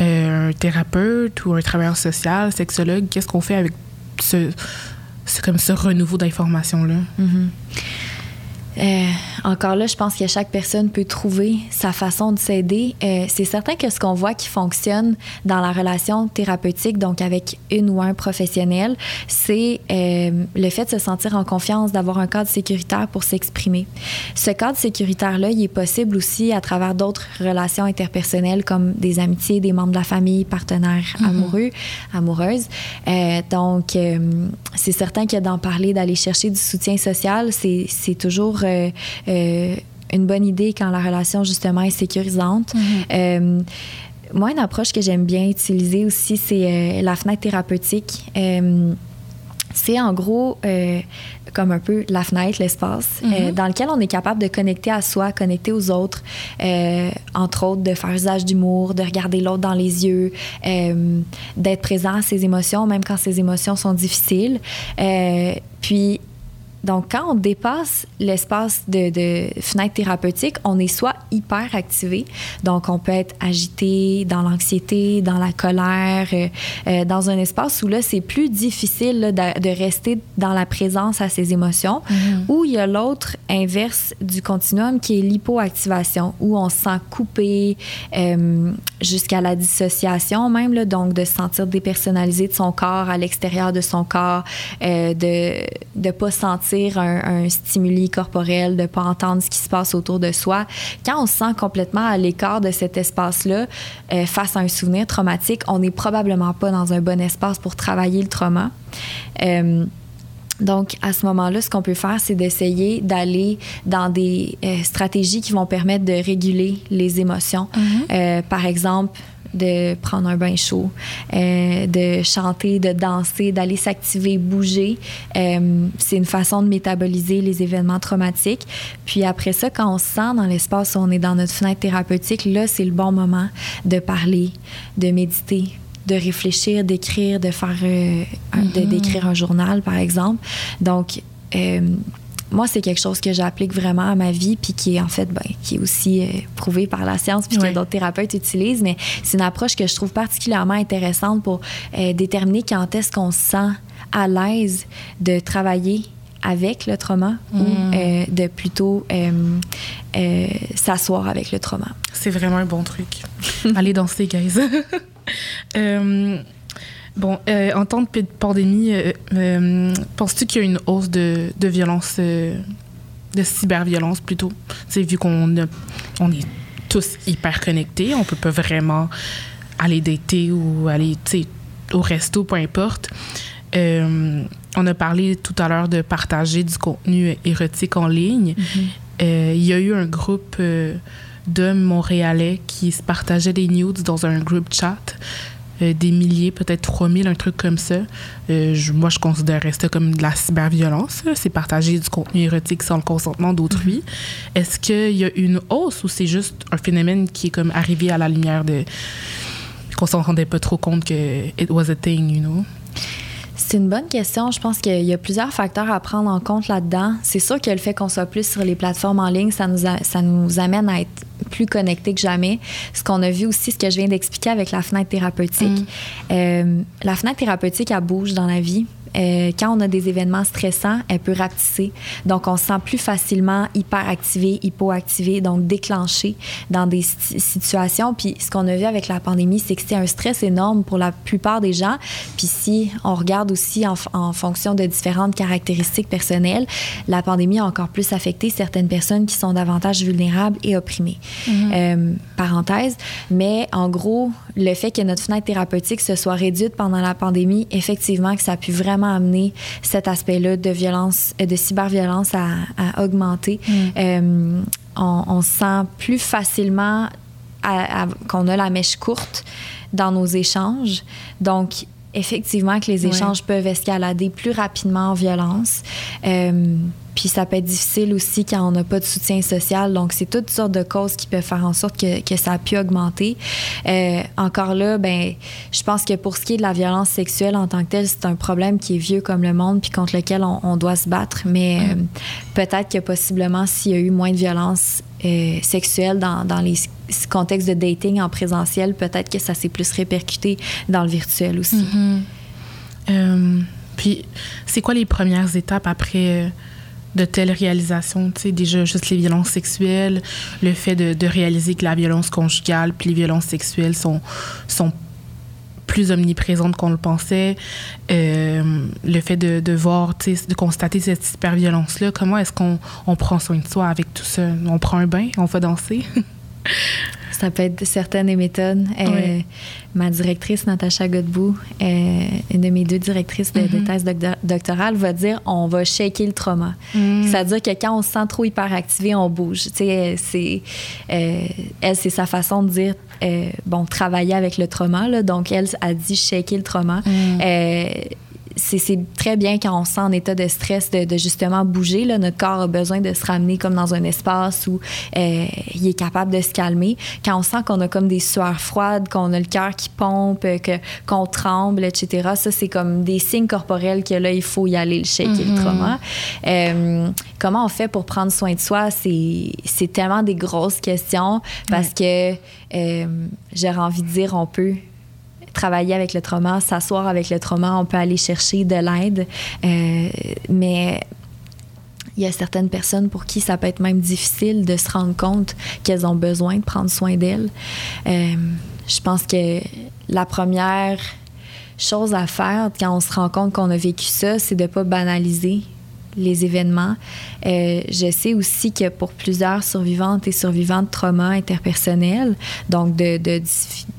euh, un thérapeute ou un travailleur social, sexologue, qu'est-ce qu'on fait avec ce, comme ce renouveau d'informations-là? Euh, encore là, je pense que chaque personne peut trouver sa façon de s'aider. Euh, c'est certain que ce qu'on voit qui fonctionne dans la relation thérapeutique, donc avec une ou un professionnel, c'est euh, le fait de se sentir en confiance, d'avoir un cadre sécuritaire pour s'exprimer. Ce cadre sécuritaire-là, il est possible aussi à travers d'autres relations interpersonnelles comme des amitiés, des membres de la famille, partenaires amoureux, amoureuses. Donc, c'est certain que d'en parler, d'aller chercher du soutien social, c'est toujours euh, euh, une bonne idée quand la relation, justement, est sécurisante. Euh, moi, une approche que j'aime bien utiliser aussi, c'est la fenêtre thérapeutique. C'est en gros comme un peu la fenêtre, l'espace, euh, dans lequel on est capable de connecter à soi, connecter aux autres, euh, entre autres de faire usage d'humour, de regarder l'autre dans les yeux, euh, d'être présent à ses émotions, même quand ses émotions sont difficiles. Puis donc, quand on dépasse l'espace de, de fenêtre thérapeutique, on est soit hyper activé, donc on peut être agité dans l'anxiété, dans la colère, euh, euh, dans un espace où là, c'est plus difficile là, de, de rester dans la présence à ses émotions, ou il y a l'autre inverse du continuum qui est l'hypoactivation, où on se sent coupé euh, jusqu'à la dissociation même, là, donc de se sentir dépersonnalisé de son corps à l'extérieur de son corps, euh, de ne pas sentir un, un stimuli corporel, de ne pas entendre ce qui se passe autour de soi. Quand on se sent complètement à l'écart de cet espace-là, euh, face à un souvenir traumatique, on n'est probablement pas dans un bon espace pour travailler le trauma. Euh, Donc, à ce moment-là, ce qu'on peut faire, c'est d'essayer d'aller dans des euh, stratégies qui vont permettre de réguler les émotions. Euh, par exemple, de prendre un bain chaud, euh, de chanter, de danser, d'aller s'activer, bouger. Euh, c'est une façon de métaboliser les événements traumatiques. Puis après ça, quand on se sent dans l'espace où on est dans notre fenêtre thérapeutique, là, c'est le bon moment de parler, de méditer, de réfléchir, d'écrire, de faire, euh, de, d'écrire un journal, par exemple. Donc, moi, c'est quelque chose que j'applique vraiment à ma vie, puis qui est en fait, ben, qui est aussi euh, prouvé par la science, puis que d'autres thérapeutes utilisent. Mais c'est une approche que je trouve particulièrement intéressante pour euh, déterminer quand est-ce qu'on se sent à l'aise de travailler avec le trauma ou Mm. euh, de plutôt s'asseoir avec le trauma. C'est vraiment un bon truc. Allez danser, guys. Bon, euh, en temps de pandémie, euh, euh, penses-tu qu'il y a une hausse de, de violence, de cyberviolence plutôt? C'est vu qu'on on est tous hyper connectés, on peut pas vraiment aller dater ou aller au resto, peu importe. On a parlé tout à l'heure de partager du contenu érotique en ligne. Euh, Il y a eu un groupe d'hommes montréalais qui se partageaient des nudes dans un groupe chat. Euh, des milliers, peut-être 3000, un truc comme ça. Euh, je- moi, je considérerais ça comme de la cyberviolence. C'est partager du contenu érotique sans le consentement d'autrui. Est-ce qu'il y a une hausse ou c'est juste un phénomène qui est comme arrivé à la lumière de qu'on s'en rendait pas trop compte que it was a thing, you know? C'est une bonne question. Je pense qu'il y a plusieurs facteurs à prendre en compte là-dedans. C'est sûr que le fait qu'on soit plus sur les plateformes en ligne, ça nous, a- ça nous amène à être plus connectés que jamais. Ce qu'on a vu aussi, ce que je viens d'expliquer avec la fenêtre thérapeutique. Euh, la fenêtre thérapeutique, elle bouge dans la vie. Euh, quand on a des événements stressants, elle peut rapetisser. Donc, on se sent plus facilement hyperactivé, hypoactivé, donc déclenché dans des si- situations. Puis, ce qu'on a vu avec la pandémie, c'est que c'était un stress énorme pour la plupart des gens. Puis, si on regarde aussi en, fonction de différentes caractéristiques personnelles, la pandémie a encore plus affecté certaines personnes qui sont davantage vulnérables et opprimées. Euh, parenthèse. Mais en gros, le fait que notre fenêtre thérapeutique se soit réduite pendant la pandémie, effectivement, que ça a pu vraiment amener cet aspect-là de violence, euh, de cyberviolence à, à augmenter. Euh, on, on se sent plus facilement qu'on a la mèche courte dans nos échanges. Donc, effectivement, que les Ouais. échanges peuvent escalader plus rapidement en violence. Euh, puis ça peut être difficile aussi quand on n'a pas de soutien social. Donc, c'est toutes sortes de causes qui peuvent faire en sorte que, que ça a pu augmenter. Euh, encore là, ben, je pense que pour ce qui est de la violence sexuelle en tant que telle, c'est un problème qui est vieux comme le monde puis contre lequel on, doit se battre. Mais euh, peut-être que possiblement, s'il y a eu moins de violence euh, sexuelle dans, dans les contextes de dating en présentiel, peut-être que ça s'est plus répercuté dans le virtuel aussi. Euh, puis, c'est quoi les premières étapes après de telles réalisations? Tu sais, déjà, juste les violences sexuelles, le fait de, de réaliser que la violence conjugale puis les violences sexuelles sont, plus omniprésentes qu'on le pensait. Euh, le fait de, de voir, de constater cette hyper-violence-là. Comment est-ce qu'on on prend soin de soi avec tout ça? On prend un bain? On va danser? Ça peut être certaines méthodes. Euh. Ma directrice, Natacha Godbout, euh, une de mes deux directrices de, de Mhm. thèse doctor- doctorale, va dire on va shaker le trauma. C'est-à-dire que quand on se sent trop hyperactivé, on bouge. Sais, c'est, euh, elle, c'est sa façon de dire euh, bon, travailler avec le trauma. Là. Donc, elle a dit shaker le trauma. Euh, c'est très bien quand on se sent en état de stress de, de justement bouger. Là. Notre corps a besoin de se ramener comme dans un espace où euh, il est capable de se calmer. Quand on sent qu'on a comme des sueurs froides, qu'on a le cœur qui pompe, euh, qu'on tremble, etc., ça, c'est comme des signes corporels que là, il faut y aller, le shaker, le trauma. Euh, comment on fait pour prendre soin de soi? C'est, c'est tellement des grosses questions parce que euh, j'aurais envie de dire, on peut travailler avec le trauma, s'asseoir avec le trauma, on peut aller chercher de l'aide. Euh, mais il y a certaines personnes pour qui ça peut être même difficile de se rendre compte qu'elles ont besoin de prendre soin d'elles. Euh, je pense que la première chose à faire quand on se rend compte qu'on a vécu ça, c'est de ne pas banaliser les événements. Euh, je sais aussi que pour plusieurs survivantes et survivants de traumas interpersonnels, donc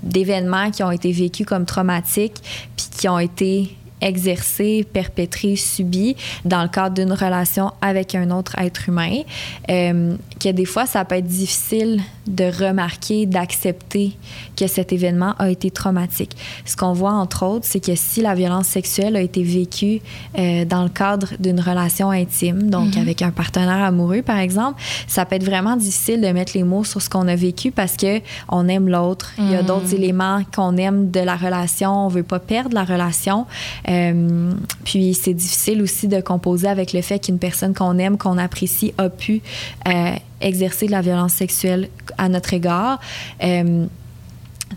d'événements qui ont été vécus comme traumatiques, puis qui ont été exercée, perpétrée, subie dans le cadre d'une relation avec un autre être humain, euh, que des fois, ça peut être difficile de remarquer, d'accepter que cet événement a été traumatique. Ce qu'on voit, entre autres, c'est que si la violence sexuelle a été vécue euh, dans le cadre d'une relation intime, donc mhm. avec un partenaire amoureux, par exemple, ça peut être vraiment difficile de mettre les mots sur ce qu'on a vécu parce que on aime l'autre. Il y a mhm. d'autres éléments qu'on aime de la relation. On veut pas perdre la relation. Euh, puis c'est difficile aussi de composer avec le fait qu'une personne qu'on aime, qu'on apprécie, a pu euh, exercer de la violence sexuelle à notre égard. Euh,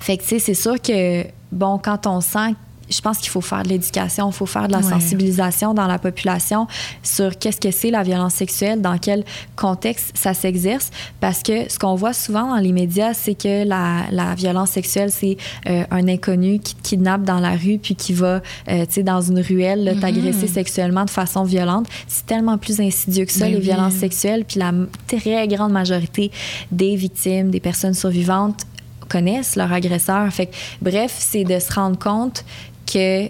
fait que, tu sais, c'est sûr que, bon, quand on sent je pense qu'il faut faire de l'éducation, il faut faire de la sensibilisation dans la population sur qu'est-ce que c'est la violence sexuelle, dans quel contexte ça s'exerce, parce que ce qu'on voit souvent dans les médias, c'est que la, la, violence sexuelle, c'est euh, un inconnu qui te kidnappe dans la rue puis qui va, euh, tu sais, dans une ruelle, mm-hmm. t'agresser sexuellement de façon violente. C'est tellement plus insidieux que ça, ben les violences sexuelles, puis la très grande majorité des victimes, des personnes survivantes connaissent leur agresseur. Fait bref, c'est de se rendre compte que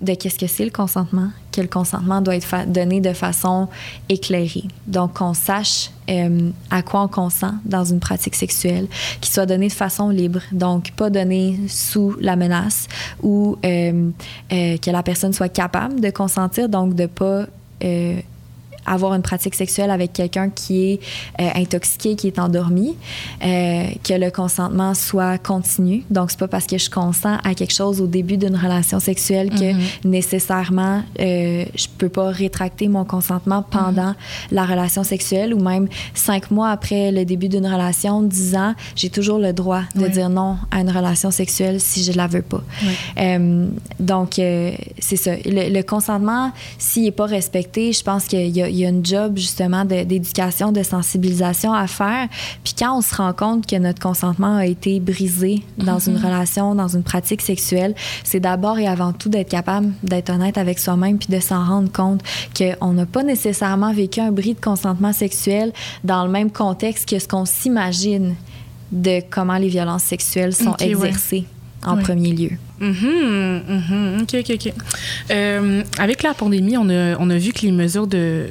de qu'est-ce que c'est le consentement, que le consentement doit être donné de façon éclairée. Donc, qu'on sache euh, à quoi on consent dans une pratique sexuelle, qu'il soit donné de façon libre, donc pas donné sous la menace, ou euh, euh, que la personne soit capable de consentir, donc de pas avoir une pratique sexuelle avec quelqu'un qui est euh, intoxiqué, qui est endormi, euh, que le consentement soit continu. Donc, c'est pas parce que je consens à quelque chose au début d'une relation sexuelle que mm-hmm. nécessairement euh, je peux pas rétracter mon consentement pendant mm-hmm. la relation sexuelle ou même cinq mois après le début d'une relation, dix ans, j'ai toujours le droit de dire non à une relation sexuelle si je la veux pas. Euh, donc, c'est ça. Le, le consentement, s'il est pas respecté, je pense qu'il y a il y a une job justement d'éducation, de, sensibilisation à faire. Puis quand on se rend compte que notre consentement a été brisé dans une mm-hmm. relation, dans une pratique sexuelle, c'est d'abord et avant tout d'être capable d'être honnête avec soi-même puis de s'en rendre compte qu'on n'a pas nécessairement vécu un bris de consentement sexuel dans le même contexte que ce qu'on s'imagine de comment les violences sexuelles sont exercées en premier lieu. Mm-hmm, mm-hmm. OK, OK, OK. Euh, avec la pandémie, on a, on a vu que les mesures de,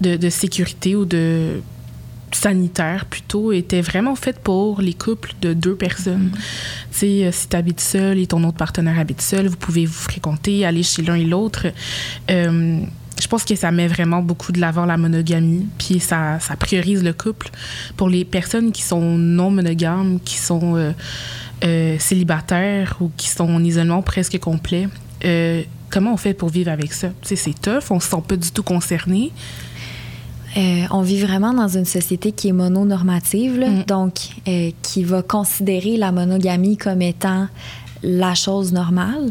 de, de sécurité ou de sanitaire plutôt étaient vraiment faites pour les couples de deux personnes. Mm-hmm. Tu sais, euh, si tu habites seul et ton autre partenaire habite seul, vous pouvez vous fréquenter, aller chez l'un et l'autre. Euh, je pense que ça met vraiment beaucoup de l'avant la monogamie, puis ça, ça priorise le couple. Pour les personnes qui sont non monogames, qui sont euh, célibataires ou qui sont en isolement presque complet, euh, comment on fait pour vivre avec ça? c'est tough, on se sent pas du tout concerné. Euh, on vit vraiment dans une société qui est mononormative, mm. donc qui va considérer la monogamie comme étant la chose normale.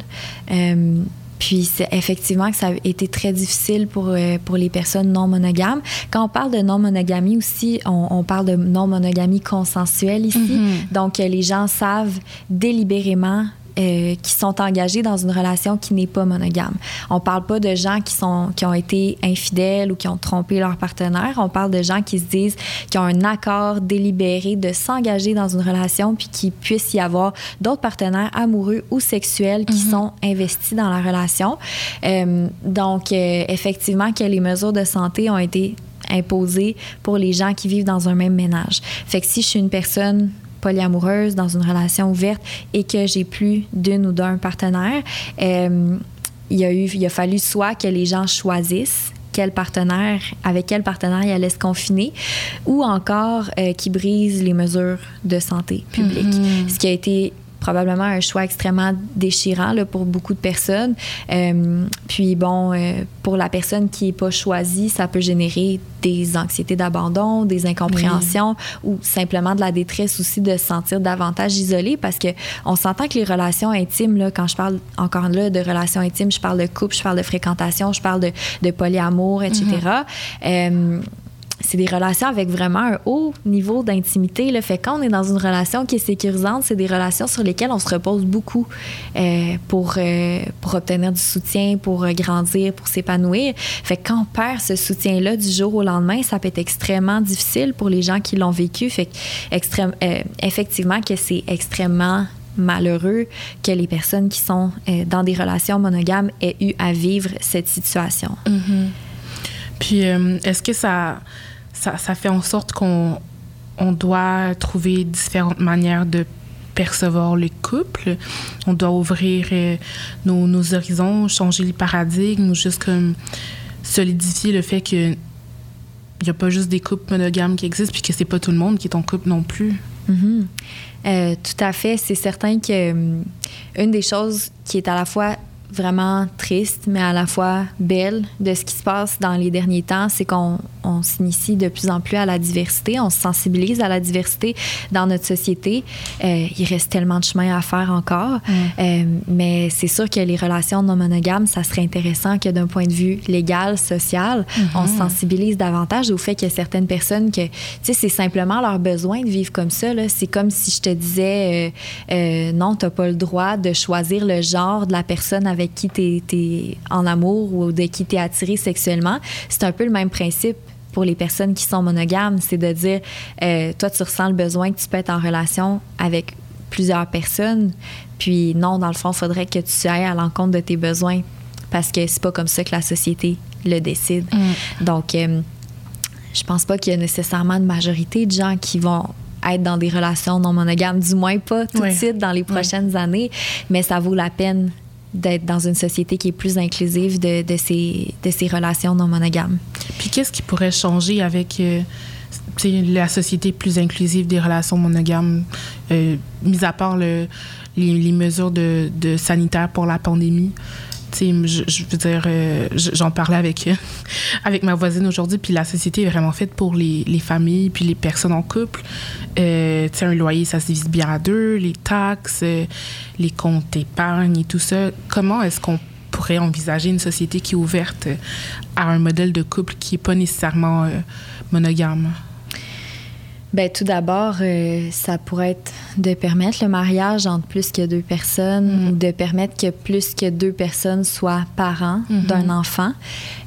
Puis c'est effectivement que ça a été très difficile pour, euh, pour les personnes non monogames. Quand on parle de non monogamie aussi, on, parle de non monogamie consensuelle ici. Mm-hmm. Donc les gens savent délibérément euh, qui sont engagés dans une relation qui n'est pas monogame. On parle pas de gens qui sont qui ont été infidèles ou qui ont trompé leur partenaire. On parle de gens qui se disent qui ont un accord délibéré de s'engager dans une relation puis qu'il puisse y avoir d'autres partenaires amoureux ou sexuels qui mm-hmm. sont investis dans la relation. Euh, donc euh, effectivement que les mesures de santé ont été imposées pour les gens qui vivent dans un même ménage. Fait que si je suis une personne polyamoureuse, dans une relation ouverte et que j'ai plus d'une ou d'un partenaire, euh, il, a eu, il a fallu soit que les gens choisissent quel partenaire, avec quel partenaire il allait se confiner, ou encore euh, qui brise les mesures de santé publique. Mm-hmm. Ce qui a été probablement un choix extrêmement déchirant là, pour beaucoup de personnes. Euh, puis bon, euh, pour la personne qui n'est pas choisie, ça peut générer des anxiétés d'abandon, des incompréhensions ou simplement de la détresse aussi de se sentir davantage isolé parce que on s'entend que les relations intimes, là, quand je parle encore là de relations intimes, je parle de couple, je parle de fréquentation, je parle de, de polyamour, etc c'est des relations avec vraiment un haut niveau d'intimité. Le fait quand on est dans une relation qui est sécurisante, c'est des relations sur lesquelles on se repose beaucoup euh, pour, euh, pour obtenir du soutien, pour euh, grandir, pour s'épanouir. Fait quand on perd ce soutien-là du jour au lendemain, ça peut être extrêmement difficile pour les gens qui l'ont vécu. Fait extrême, effectivement que c'est extrêmement malheureux que les personnes qui sont dans des relations monogames aient eu à vivre cette situation. Mm-hmm. Puis, est-ce que ça, ça, fait en sorte qu'on on doit trouver différentes manières de percevoir le couple. On doit ouvrir euh, nos, horizons, changer les paradigmes ou juste comme solidifier le fait que il n'y a pas juste des couples monogames qui existent puis que c'est pas tout le monde qui est en couple non plus. Euh, tout à fait. C'est certain que euh, une des choses qui est à la fois vraiment triste, mais à la fois belle de ce qui se passe dans les derniers temps, c'est qu'on on, s'initie de plus en plus à la diversité, on se sensibilise à la diversité dans notre société. Euh, il reste tellement de chemin à faire encore, mm. euh, mais c'est sûr que les relations non monogames, ça serait intéressant que d'un point de vue légal, social, mm-hmm. on se sensibilise davantage au fait qu'il y a certaines personnes que, tu sais, c'est simplement leur besoin de vivre comme ça. C'est comme si je te disais, euh, euh non, tu n'as pas le droit de choisir le genre de la personne avec avec qui tu es, en amour ou de qui tu es attiré sexuellement, c'est un peu le même principe pour les personnes qui sont monogames. C'est de dire, euh, toi, tu ressens le besoin que tu peux être en relation avec plusieurs personnes. Puis non, dans le fond, il faudrait que tu ailles à l'encontre de tes besoins parce que c'est pas comme ça que la société le décide. Mm. Donc, euh, je pense pas qu'il y a nécessairement une majorité de gens qui vont être dans des relations non monogames, du moins pas tout de suite dans les prochaines années, mais ça vaut la peine d'être dans une société qui est plus inclusive de, de, ces, de ces relations non monogames. Puis qu'est-ce qui pourrait changer avec euh, la société plus inclusive des relations monogames, euh, mis à part le, les, mesures de, de sanitaire pour la pandémie? Je, veux dire, euh, j'en parlais avec, avec ma voisine aujourd'hui, puis la société est vraiment faite pour les, les familles, puis les personnes en couple. Euh, un loyer, ça se divise bien à deux, les taxes, euh, les comptes épargne et tout ça. Comment est-ce qu'on pourrait envisager une société qui est ouverte à un modèle de couple qui n'est pas nécessairement euh, monogame? Bien, tout d'abord, euh, ça pourrait être de permettre le mariage entre plus que deux personnes mm. ou de permettre que plus que deux personnes soient parents mm-hmm. d'un enfant.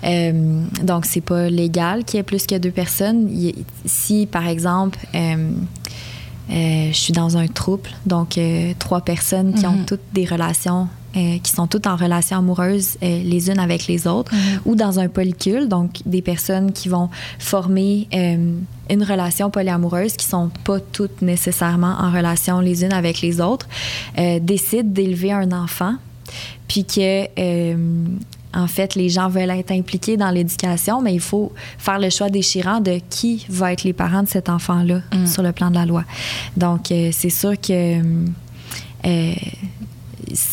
Euh, donc, c'est pas légal qu'il y ait plus que deux personnes. Si, par exemple, euh, euh, je suis dans un trouble, donc trois personnes qui ont mm-hmm. toutes des relations euh, qui sont toutes en relation amoureuse euh, les unes avec les autres, mm-hmm. ou dans un polycule, donc des personnes qui vont former euh, une relation polyamoureuse, qui sont pas toutes nécessairement en relation les unes avec les autres, décident d'élever un enfant, puis que en fait, les gens veulent être impliqués dans l'éducation, mais il faut faire le choix déchirant de qui va être les parents de cet enfant-là mm. sur le plan de la loi. Donc, c'est sûr que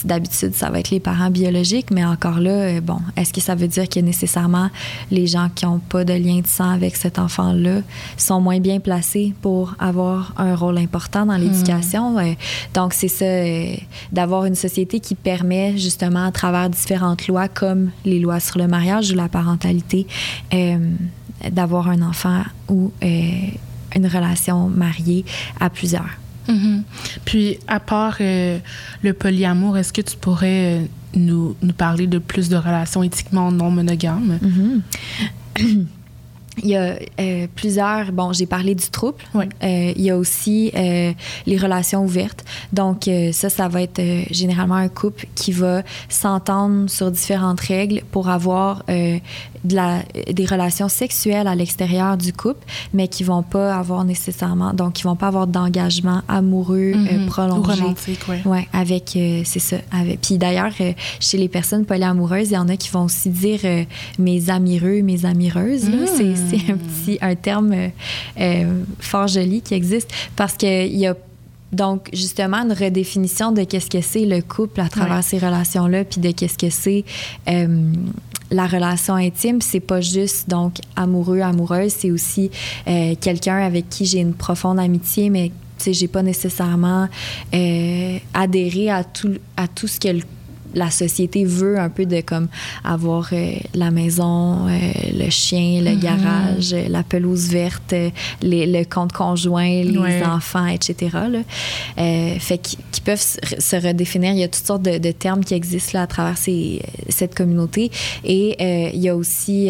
d'habitude, ça va être les parents biologiques, mais encore là, euh, bon, est-ce que ça veut dire que nécessairement les gens qui n'ont pas de lien de sang avec cet enfant-là sont moins bien placés pour avoir un rôle important dans l'éducation? Hmm. donc, c'est ça, euh, d'avoir une société qui permet justement à travers différentes lois, comme les lois sur le mariage ou la parentalité, euh, d'avoir un enfant ou une relation mariée à plusieurs. Mhm. Puis, à part euh, le polyamour, est-ce que tu pourrais euh, nous, nous, parler de plus de relations éthiquement non monogames? Mhm. Il y a euh, plusieurs. Bon, j'ai parlé du trouble. Euh, il y a aussi euh, les relations ouvertes. Donc, ça, ça va être généralement un couple qui va s'entendre sur différentes règles pour avoir de la, des relations sexuelles à l'extérieur du couple, mais qui vont pas avoir nécessairement. Donc, qui vont pas avoir d'engagement amoureux mm-hmm. prolongé. Ou romantique, oui. Ouais, avec. c'est ça. Avec, puis d'ailleurs, chez les personnes polyamoureuses, il y en a qui vont aussi dire mes amireux, mes amireuses. C'est c'est un petit un terme euh, euh, fort joli qui existe parce qu'il y a donc, justement, une redéfinition de qu'est-ce que c'est le couple à travers ces relations-là, puis de qu'est-ce que c'est euh, la relation intime. C'est pas juste, donc, amoureux, amoureuse, c'est aussi quelqu'un avec qui j'ai une profonde amitié, mais, tu sais, j'ai pas nécessairement adhéré à tout, à tout ce que le la société veut un peu de comme avoir euh, la maison, euh, le chien, le mm-hmm. garage, la pelouse verte, les, le compte conjoint, les enfants, etc. Là. Euh, fait qu'ils peuvent se redéfinir. Il y a toutes sortes de, termes qui existent là à travers ces, cette communauté. Et il y a aussi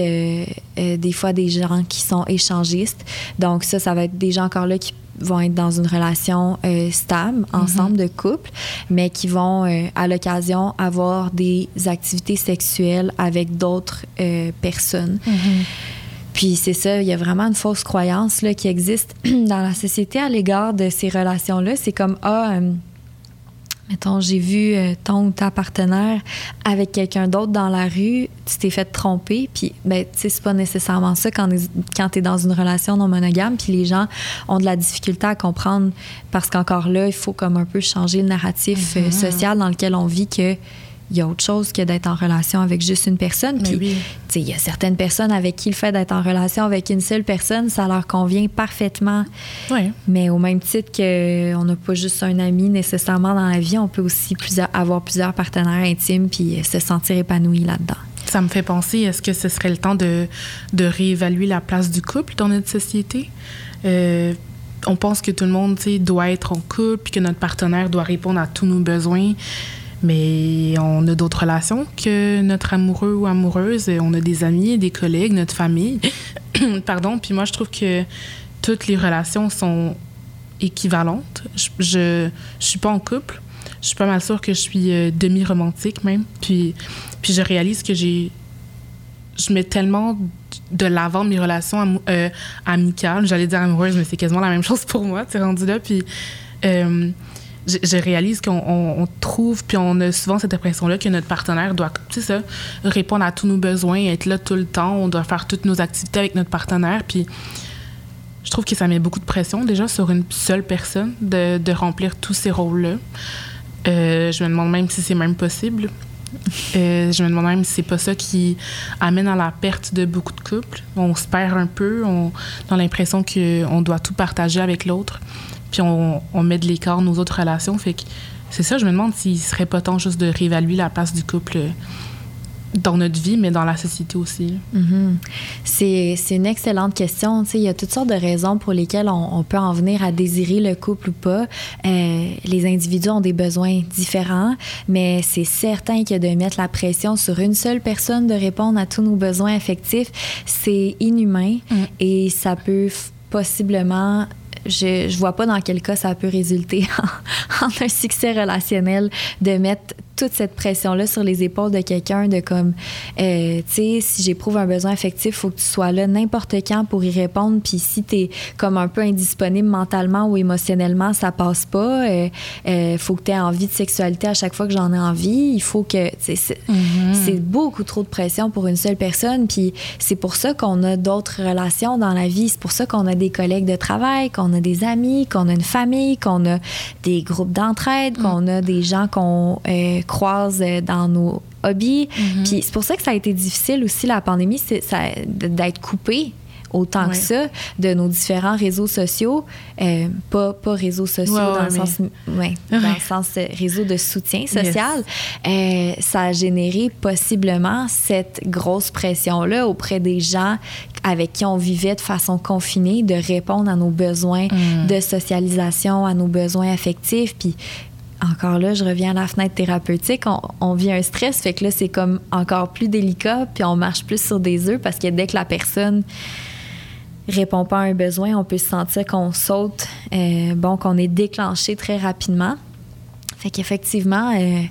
des fois des gens qui sont échangistes. Donc ça, ça va être des gens encore là qui vont être dans une relation euh, stable, Mhm. ensemble, de couple, mais qui vont, euh, à l'occasion, avoir des activités sexuelles avec d'autres euh, personnes. Puis c'est ça, il y a vraiment une fausse croyance là, qui existe dans la société à l'égard de ces relations-là. C'est comme, ah, euh, mettons, j'ai vu euh, ton ou ta partenaire avec quelqu'un d'autre dans la rue, tu t'es fait tromper, puis, ben, tu sais, c'est pas nécessairement ça quand, quand tu es dans une relation non monogame, puis les gens ont de la difficulté à comprendre parce qu'encore là, il faut comme un peu changer le narratif euh, social dans lequel on vit que il y a autre chose que d'être en relation avec juste une personne. Puis, oui. il y a certaines personnes avec qui le fait d'être en relation avec une seule personne, ça leur convient parfaitement. Ouais. Mais au même titre qu'on n'a pas juste un ami nécessairement dans la vie, on peut aussi plusieurs, avoir plusieurs partenaires intimes puis se sentir épanoui là-dedans. Ça me fait penser, est-ce que ce serait le temps de, de réévaluer la place du couple dans notre société? Euh, on pense que tout le monde doit être en couple, puis que notre partenaire doit répondre à tous nos besoins. Mais on a d'autres relations que notre amoureux ou amoureuse. On a des amis, des collègues, notre famille. Pardon. Puis moi, je trouve que toutes les relations sont équivalentes. Je, je suis pas en couple. Je suis pas mal sûre que je suis euh, demi-romantique même. Puis, puis je réalise que j'ai... Je mets tellement de l'avant mes relations am- euh, amicales. J'allais dire amoureuses, mais c'est quasiment la même chose pour moi. Tu rendu là. Puis... euh, je, réalise qu'on on- on trouve, puis on a souvent cette impression-là que notre partenaire doit, tu sais ça, répondre à tous nos besoins, être là tout le temps, on doit faire toutes nos activités avec notre partenaire, puis je trouve que ça met beaucoup de pression déjà sur une seule personne de, remplir tous ces rôles-là. Euh, je me demande même si c'est même possible. Euh, je me demande même si c'est pas ça qui amène à la perte de beaucoup de couples. On se perd un peu, on a l'impression qu'on doit tout partager avec l'autre, puis on, on met de l'écart nos autres relations. Fait que c'est ça, je me demande s'il serait pas temps juste de réévaluer la place du couple euh, dans notre vie, mais dans la société aussi. Mhm. C'est c'est une excellente question. Il y a toutes sortes de raisons pour lesquelles on, on peut en venir à désirer le couple ou pas. Euh, les individus ont des besoins différents, mais c'est certain que de mettre la pression sur une seule personne de répondre à tous nos besoins affectifs, c'est inhumain Mm. et ça peut possiblement je, je vois pas dans quel cas ça peut résulter en, en un succès relationnel de mettre toute cette pression-là sur les épaules de quelqu'un, de comme, euh, tu sais, si j'éprouve un besoin affectif, faut que tu sois là n'importe quand pour y répondre. Puis si tu es comme un peu indisponible mentalement ou émotionnellement, ça passe pas. Euh, euh, faut que tu aies envie de sexualité à chaque fois que j'en ai envie. Il faut que, tu sais, c'est c'est beaucoup trop de pression pour une seule personne. Puis c'est pour ça qu'on a d'autres relations dans la vie. C'est pour ça qu'on a des collègues de travail, qu'on a des amis, qu'on a une famille, qu'on a des groupes d'entraide, qu'on a des gens qu'on euh, croise euh, dans nos hobbies. Puis c'est pour ça que ça a été difficile aussi, la pandémie, d'être coupé autant Ouais. que ça de nos différents réseaux sociaux. Euh, pas, pas réseaux sociaux Ouais, dans, le sens, ouais, dans le sens euh, réseau de soutien social. Euh, ça a généré possiblement cette grosse pression-là auprès des gens avec qui on vivait de façon confinée de répondre à nos besoins de socialisation, à nos besoins affectifs. Puis encore là, je reviens à la fenêtre thérapeutique. On, vit un stress, fait que là, c'est comme encore plus délicat, puis on marche plus sur des œufs parce que dès que la personne répond pas à un besoin, on peut se sentir qu'on saute, euh, bon, qu'on est déclenché très rapidement. Fait qu'effectivement, euh,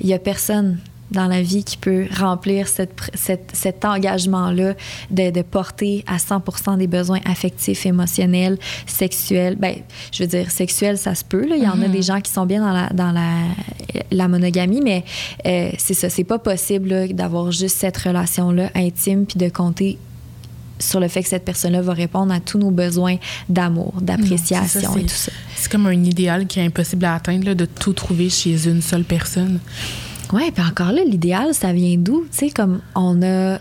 il y a personne dans la vie qui peut remplir cette, cette- cet engagement-là de, de porter à 100 des besoins affectifs, émotionnels, sexuels. Ben, je veux dire, sexuels, ça se peut. là. Il y en a des gens qui sont bien dans la, dans la, la monogamie, mais euh, c'est ça, c'est pas possible d'avoir juste cette relation-là intime puis de compter sur le fait que cette personne-là va répondre à tous nos besoins d'amour, d'appréciation et tout ça. C'est comme un idéal qui est impossible à atteindre, là, de tout trouver chez une seule personne. Ouais, puis encore là, l'idéal, ça vient d'où? Tu sais, comme on a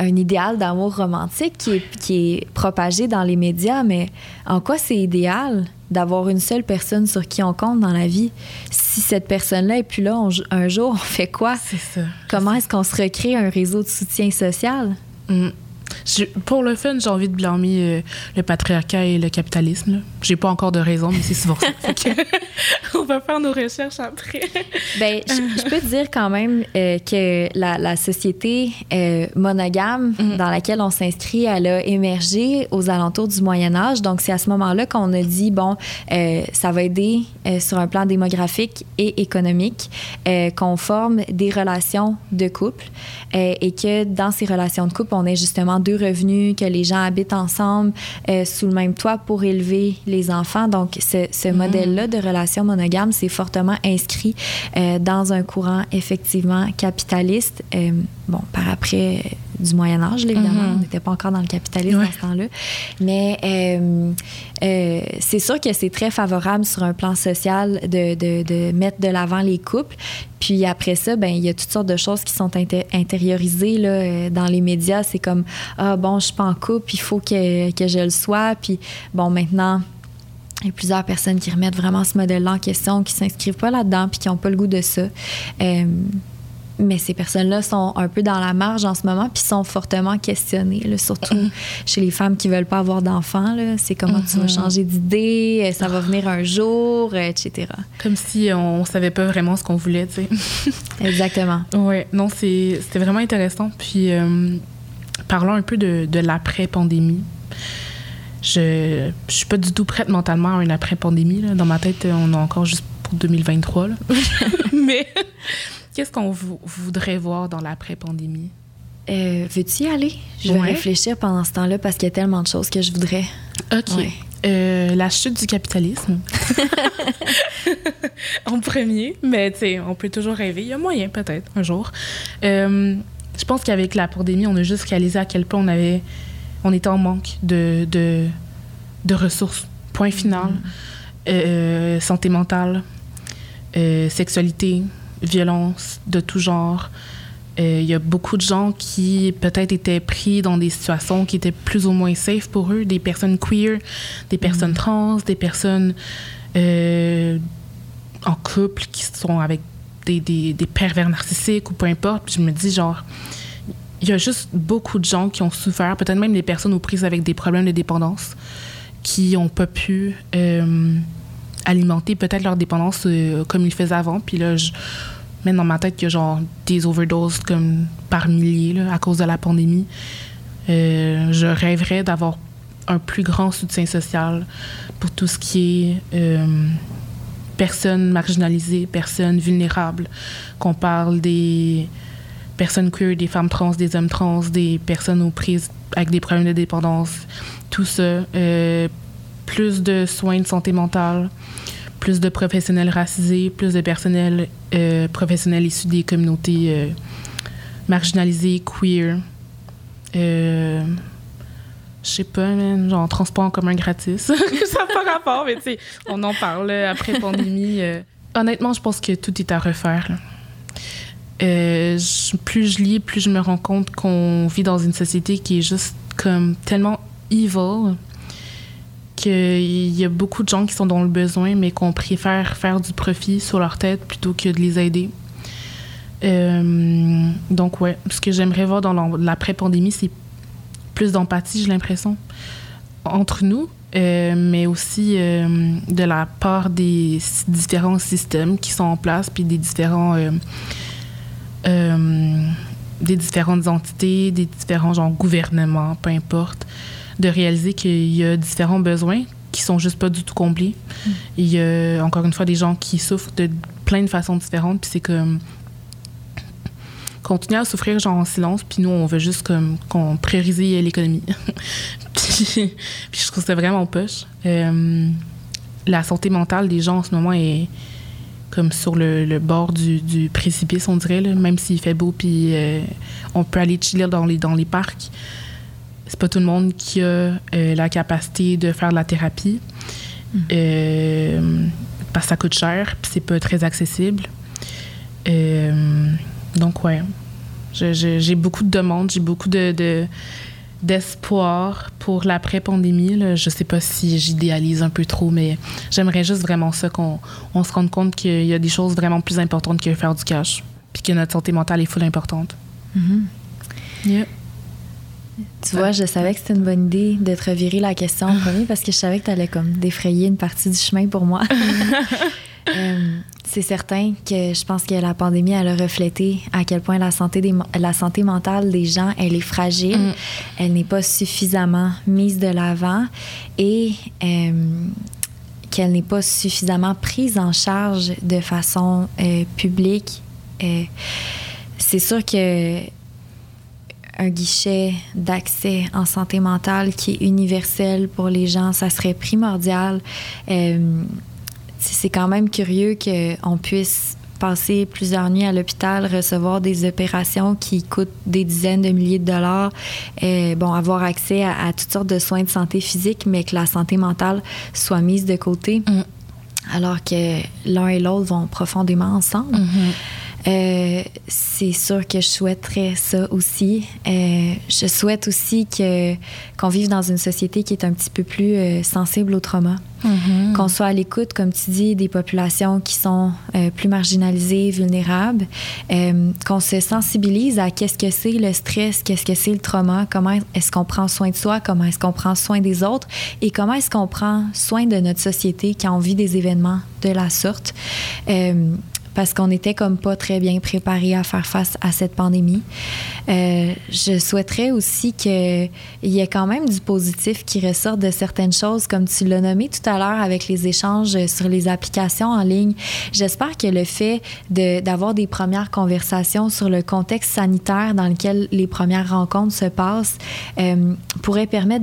un idéal d'amour romantique qui est, qui est propagé dans les médias, mais en quoi c'est idéal d'avoir une seule personne sur qui on compte dans la vie? Si cette personne-là est plus là, on- un jour, on fait quoi? C'est ça. Comment est-ce qu'on se recrée un réseau de soutien social? Mm. Pour le fun, j'ai envie de blâmer euh, le patriarcat et le capitalisme. J'ai pas encore de raison, mais c'est souvent ça. on va faire nos recherches après. ben, je, peux te dire quand même euh, que la, société euh, monogame mm-hmm. dans laquelle on s'inscrit, elle a émergé aux alentours du Moyen Âge. Donc, c'est à ce moment-là qu'on a dit, bon, ça va aider sur un plan démographique et économique qu'on forme des relations de couple et que dans ces relations de couple, on ait justement deux revenus, que les gens habitent ensemble euh, sous le même toit pour élever les enfants. Donc, ce, ce mm-hmm. modèle-là de relation monogame, c'est fortement inscrit euh, dans un courant effectivement capitaliste. Euh, bon, par après du Moyen Âge, évidemment, mm-hmm. on n'était pas encore dans le capitalisme à ce temps-là. Mais c'est sûr que c'est très favorable sur un plan social de, de, de mettre de l'avant les couples. Puis après ça, ben il y a toutes sortes de choses qui sont intériorisées là, euh, dans les médias. C'est comme ah bon, je suis pas en couple, il faut que, que je le sois. Puis bon, maintenant, il y a plusieurs personnes qui remettent vraiment ce modèle-là en question, qui s'inscrivent pas là-dedans, puis qui n'ont pas le goût de ça. Euh, mais ces personnes-là sont un peu dans la marge en ce moment, puis sont fortement questionnées, surtout mm-hmm. chez les femmes qui veulent pas avoir d'enfants. C'est comment tu vas mm-hmm. changer d'idée, euh, ça va venir un jour, euh, etc. Comme si on savait pas vraiment ce qu'on voulait, tu sais. Exactement. Oui, non, c'était vraiment intéressant. Puis, euh, parlons un peu de, de l'après-pandémie. Je, je suis pas du tout prête mentalement à une après-pandémie. Dans ma tête, on est encore juste pour 2023. Là. Mais Qu'est-ce qu'on voudrait voir dans l'après-pandémie? Euh, Veux-tu y aller? Je vais réfléchir pendant ce temps-là parce qu'il y a tellement de choses que je voudrais. OK. Euh, la chute du capitalisme. en premier, mais tu sais, on peut toujours rêver. Il y a moyen, peut-être, un jour. Euh, je pense qu'avec la pandémie, on a juste réalisé à quel point on avait, on était en manque de, de, de ressources. Point final. Mm-hmm. Euh, santé mentale, sexualité, violence de tout genre. Euh, il y a beaucoup de gens qui peut-être étaient pris dans des situations qui étaient plus ou moins safe pour eux, des personnes queer, des personnes mm. trans, des personnes euh, en couple qui sont avec des, des, des, pervers narcissiques ou peu importe. Puis je me dis, genre, il y a juste beaucoup de gens qui ont souffert, peut-être même des personnes aux prises avec des problèmes de dépendance, qui n'ont pas pu euh, alimenter peut-être leur dépendance euh, comme ils faisaient avant. Puis là, je mets dans ma tête qu'il y a genre des overdoses comme par milliers à cause de la pandémie. Euh, je rêverais d'avoir un plus grand soutien social pour tout ce qui est euh, personnes marginalisées, personnes vulnérables, qu'on parle des personnes queer, des femmes trans, des hommes trans, des personnes aux prises avec des problèmes de dépendance, tout ça. Plus de soins de santé mentale, plus de professionnels racisés, plus de personnels euh, professionnels issus des communautés euh, marginalisées, queer. Euh, je sais pas, genre transport en commun gratis. ça n'a pas rapport, mais tu sais, on en parle après pandémie. Honnêtement, je pense que tout est à refaire. plus je lis, plus je me rends compte qu'on vit dans une société qui est juste comme tellement evil qu'il y a beaucoup de gens qui sont dans le besoin, mais qu'on préfère faire du profit sur leur tête plutôt que de les aider. Euh, donc, ouais, ce que j'aimerais voir dans l'après-pandémie, c'est plus d'empathie, j'ai l'impression, entre nous, euh, mais aussi euh, de la part des différents systèmes qui sont en place, puis des différents. des différentes entités, des différents genre gouvernements, peu importe, de réaliser qu'il y a différents besoins qui sont juste pas du tout comblés. Mm. Il y a encore une fois des gens qui souffrent de plein de façons différentes, puis c'est comme continuer à souffrir genre en silence, puis nous on veut juste comme qu'on priorise l'économie. puis, je trouve ça vraiment poche. Euh, la santé mentale des gens en ce moment est comme sur le, bord du, précipice, on dirait, même s'il fait beau, puis euh, on peut aller chiller dans les, dans les parcs c'est pas tout le monde qui a euh, la capacité de faire de la thérapie. Mm. Euh, parce que ça coûte cher, puis c'est pas très accessible. Euh, donc, ouais. J'ai beaucoup de demandes, j'ai beaucoup de, d'espoir pour l'après-pandémie. Je sais pas si j'idéalise un peu trop, mais j'aimerais juste vraiment ça, qu'on on se rende compte qu'il y a des choses vraiment plus importantes que faire du cash, puis que notre santé mentale est full importante. Mm-hmm. Tu vois, je savais que c'était une bonne idée de te revirer la question en premier parce que je savais que tu allais comme défrayer une partie du chemin pour moi. Euh, c'est certain que je pense que la pandémie, elle a reflété à quel point la santé, des, la santé mentale des gens, elle est fragile. Mm. Elle n'est pas suffisamment mise de l'avant et euh, qu'elle n'est pas suffisamment prise en charge de façon euh, publique. c'est sûr que un guichet d'accès en santé mentale qui est universel pour les gens, ça serait primordial. Euh, c'est quand même curieux qu'on puisse passer plusieurs nuits à l'hôpital, recevoir des opérations qui coûtent des dizaines de milliers de dollars, et, bon, avoir accès à, toutes sortes de soins de santé physique, mais que la santé mentale soit mise de côté, mm. alors que l'un et l'autre vont profondément ensemble. Mm-hmm. Euh, c'est sûr que je souhaiterais ça aussi. Euh, je souhaite aussi que qu'on vive dans une société qui est un petit peu plus euh, sensible au trauma, mm-hmm. qu'on soit à l'écoute, comme tu dis, des populations qui sont plus marginalisées, vulnérables, qu'on se sensibilise à qu'est-ce que c'est le stress, qu'est-ce que c'est le trauma, comment est-ce qu'on prend soin de soi, comment est-ce qu'on prend soin des autres et comment est-ce qu'on prend soin de notre société quand on vit des événements de la sorte parce qu'on était comme pas très bien préparé à faire face à cette pandémie. Euh, je souhaiterais aussi qu'il y ait quand même du positif qui ressorte de certaines choses, comme tu l'as nommé tout à l'heure avec les échanges sur les applications en ligne. J'espère que le fait d'avoir des premières conversations sur le contexte sanitaire dans lequel les premières rencontres se passent euh, pourrait permettre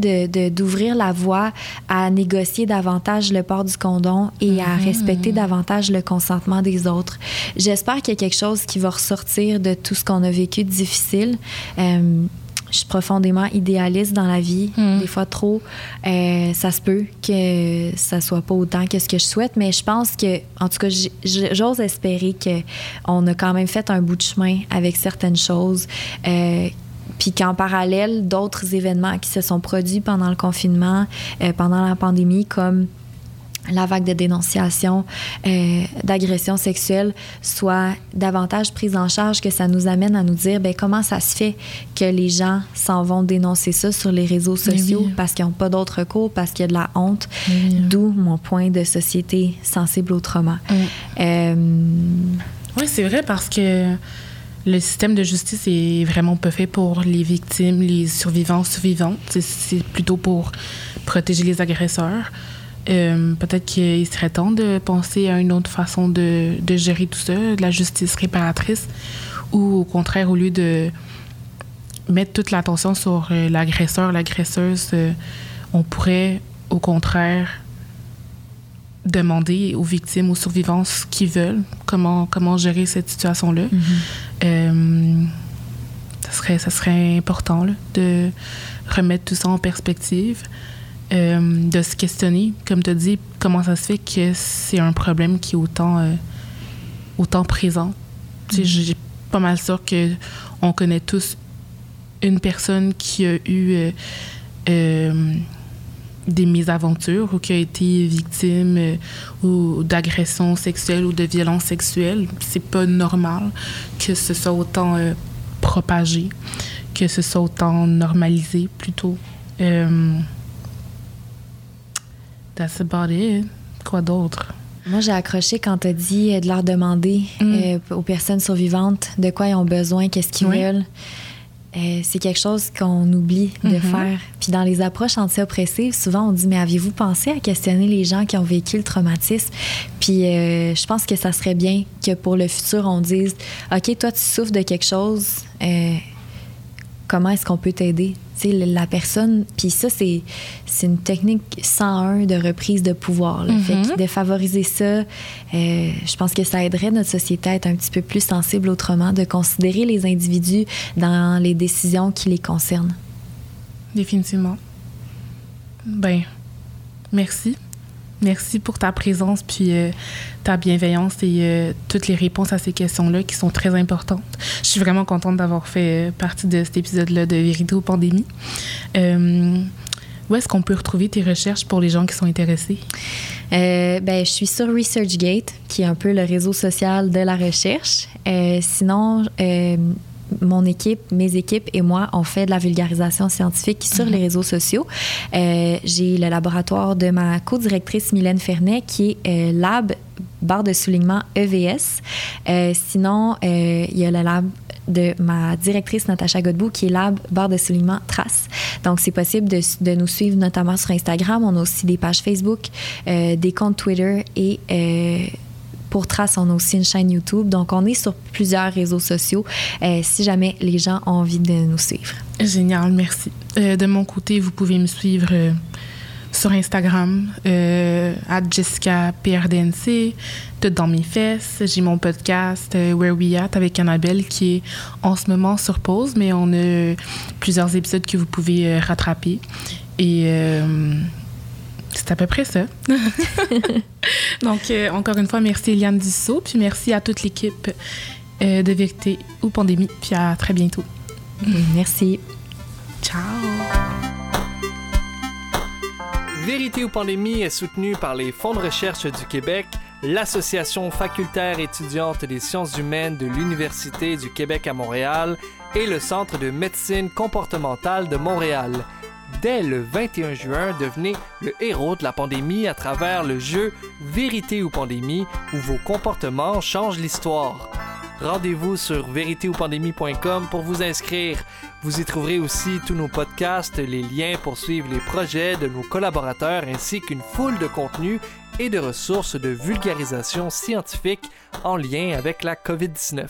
d'ouvrir de, la voie à négocier davantage le port du condom et à mm-hmm. respecter davantage le consentement des autres. J'espère qu'il y a quelque chose qui va ressortir de tout ce qu'on a vécu de difficile. Euh, je suis profondément idéaliste dans la vie, hmm. des fois trop. Euh, ça se peut que ça soit pas autant que ce que je souhaite, mais je pense que, en tout cas, j'ose espérer qu'on a quand même fait un bout de chemin avec certaines choses. Euh, puis qu'en parallèle, d'autres événements qui se sont produits pendant le confinement, pendant la pandémie, comme la vague de dénonciation euh, d'agression sexuelle soit davantage prise en charge, que ça nous amène à nous dire ben, comment ça se fait que les gens s'en vont dénoncer ça sur les réseaux sociaux parce qu'ils n'ont pas d'autre recours, parce qu'il y a de la honte, d'où mon point de société sensible au trauma. Euh, oui, c'est vrai parce que le système de justice est vraiment pas fait pour les victimes, les survivants, survivantes. C'est plutôt pour protéger les agresseurs. Euh, peut-être qu'il serait temps de penser à une autre façon de, de, gérer tout ça, de la justice réparatrice, ou au contraire, au lieu de mettre toute l'attention sur euh, l'agresseur, l'agresseuse, euh, on pourrait au contraire demander aux victimes, aux survivants ce qu'ils veulent, comment, comment gérer cette situation-là. Mm-hmm. ça, serait, ça serait important là, de remettre tout ça en perspective. Euh, de se questionner, comme tu as dit, comment ça se fait que c'est un problème qui est autant, euh, autant présent. Mm. J'ai pas mal sûr que on connaît tous une personne qui a eu euh, des mésaventures ou qui a été victime ou d'agression sexuelle ou de violence sexuelle. C'est pas normal que ce soit autant propagé, que ce soit autant normalisé plutôt. That's about it. Quoi d'autre? Moi, j'ai accroché quand tu as dit euh, de leur demander mm. euh, aux personnes survivantes de quoi ils ont besoin, qu'est-ce qu'ils veulent. Euh, c'est quelque chose qu'on oublie de mm-hmm. faire. Puis dans les approches anti-oppressives, souvent on dit Mais aviez-vous pensé à questionner les gens qui ont vécu le traumatisme? Puis je pense que ça serait bien que pour le futur, on dise OK, toi, tu souffres de quelque chose comment est-ce qu'on peut t'aider? la personne, puis ça, c'est, une technique 101 de reprise de pouvoir. Fait mm-hmm. de favoriser ça, euh, je pense que ça aiderait notre société à être un petit peu plus sensible autrement, de considérer les individus dans les décisions qui les concernent. Définitivement. Ben, merci. Merci pour ta présence puis euh, ta bienveillance et euh, toutes les réponses à ces questions-là qui sont très importantes. Je suis vraiment contente d'avoir fait euh, partie de cet épisode-là de Vérité ou Pandémie. où est-ce qu'on peut retrouver tes recherches pour les gens qui sont intéressés? ben, je suis sur ResearchGate, qui est un peu le réseau social de la recherche. sinon, mon équipe, mes équipes et moi, on fait de la vulgarisation scientifique sur les réseaux sociaux. Euh, j'ai le laboratoire de ma co-directrice Mylène Fernet qui est euh, Lab barre de soulignement EVS. Euh, sinon, il y a le lab de ma directrice Natacha Godbout qui est Lab barre de soulignement Trace. Donc, c'est possible de, de, nous suivre notamment sur Instagram. On a aussi des pages Facebook, des comptes Twitter et pour Trace, on a aussi une chaîne YouTube. Donc, on est sur plusieurs réseaux sociaux euh, si jamais les gens ont envie de nous suivre. Génial, merci. Euh, de mon côté, vous pouvez me suivre euh, sur Instagram, à Jessica tout dans mes fesses. J'ai mon podcast Where We At avec Annabelle qui est en ce moment sur pause, mais on a plusieurs épisodes que vous pouvez rattraper. Et c'est à peu près ça. Donc, euh, encore une fois, merci Eliane Dussault, puis merci à toute l'équipe euh, de Vérité ou Pandémie, puis à très bientôt. Merci. Ciao. Vérité ou Pandémie est soutenue par les fonds de recherche du Québec, l'Association facultaire étudiante des sciences humaines de l'Université du Québec à Montréal et le Centre de médecine comportementale de Montréal dès le 21 juin, devenez le héros de la pandémie à travers le jeu Vérité ou Pandémie où vos comportements changent l'histoire. Rendez-vous sur véritéoupandémie.com pour vous inscrire. Vous y trouverez aussi tous nos podcasts, les liens pour suivre les projets de nos collaborateurs ainsi qu'une foule de contenus et de ressources de vulgarisation scientifique en lien avec la COVID-19.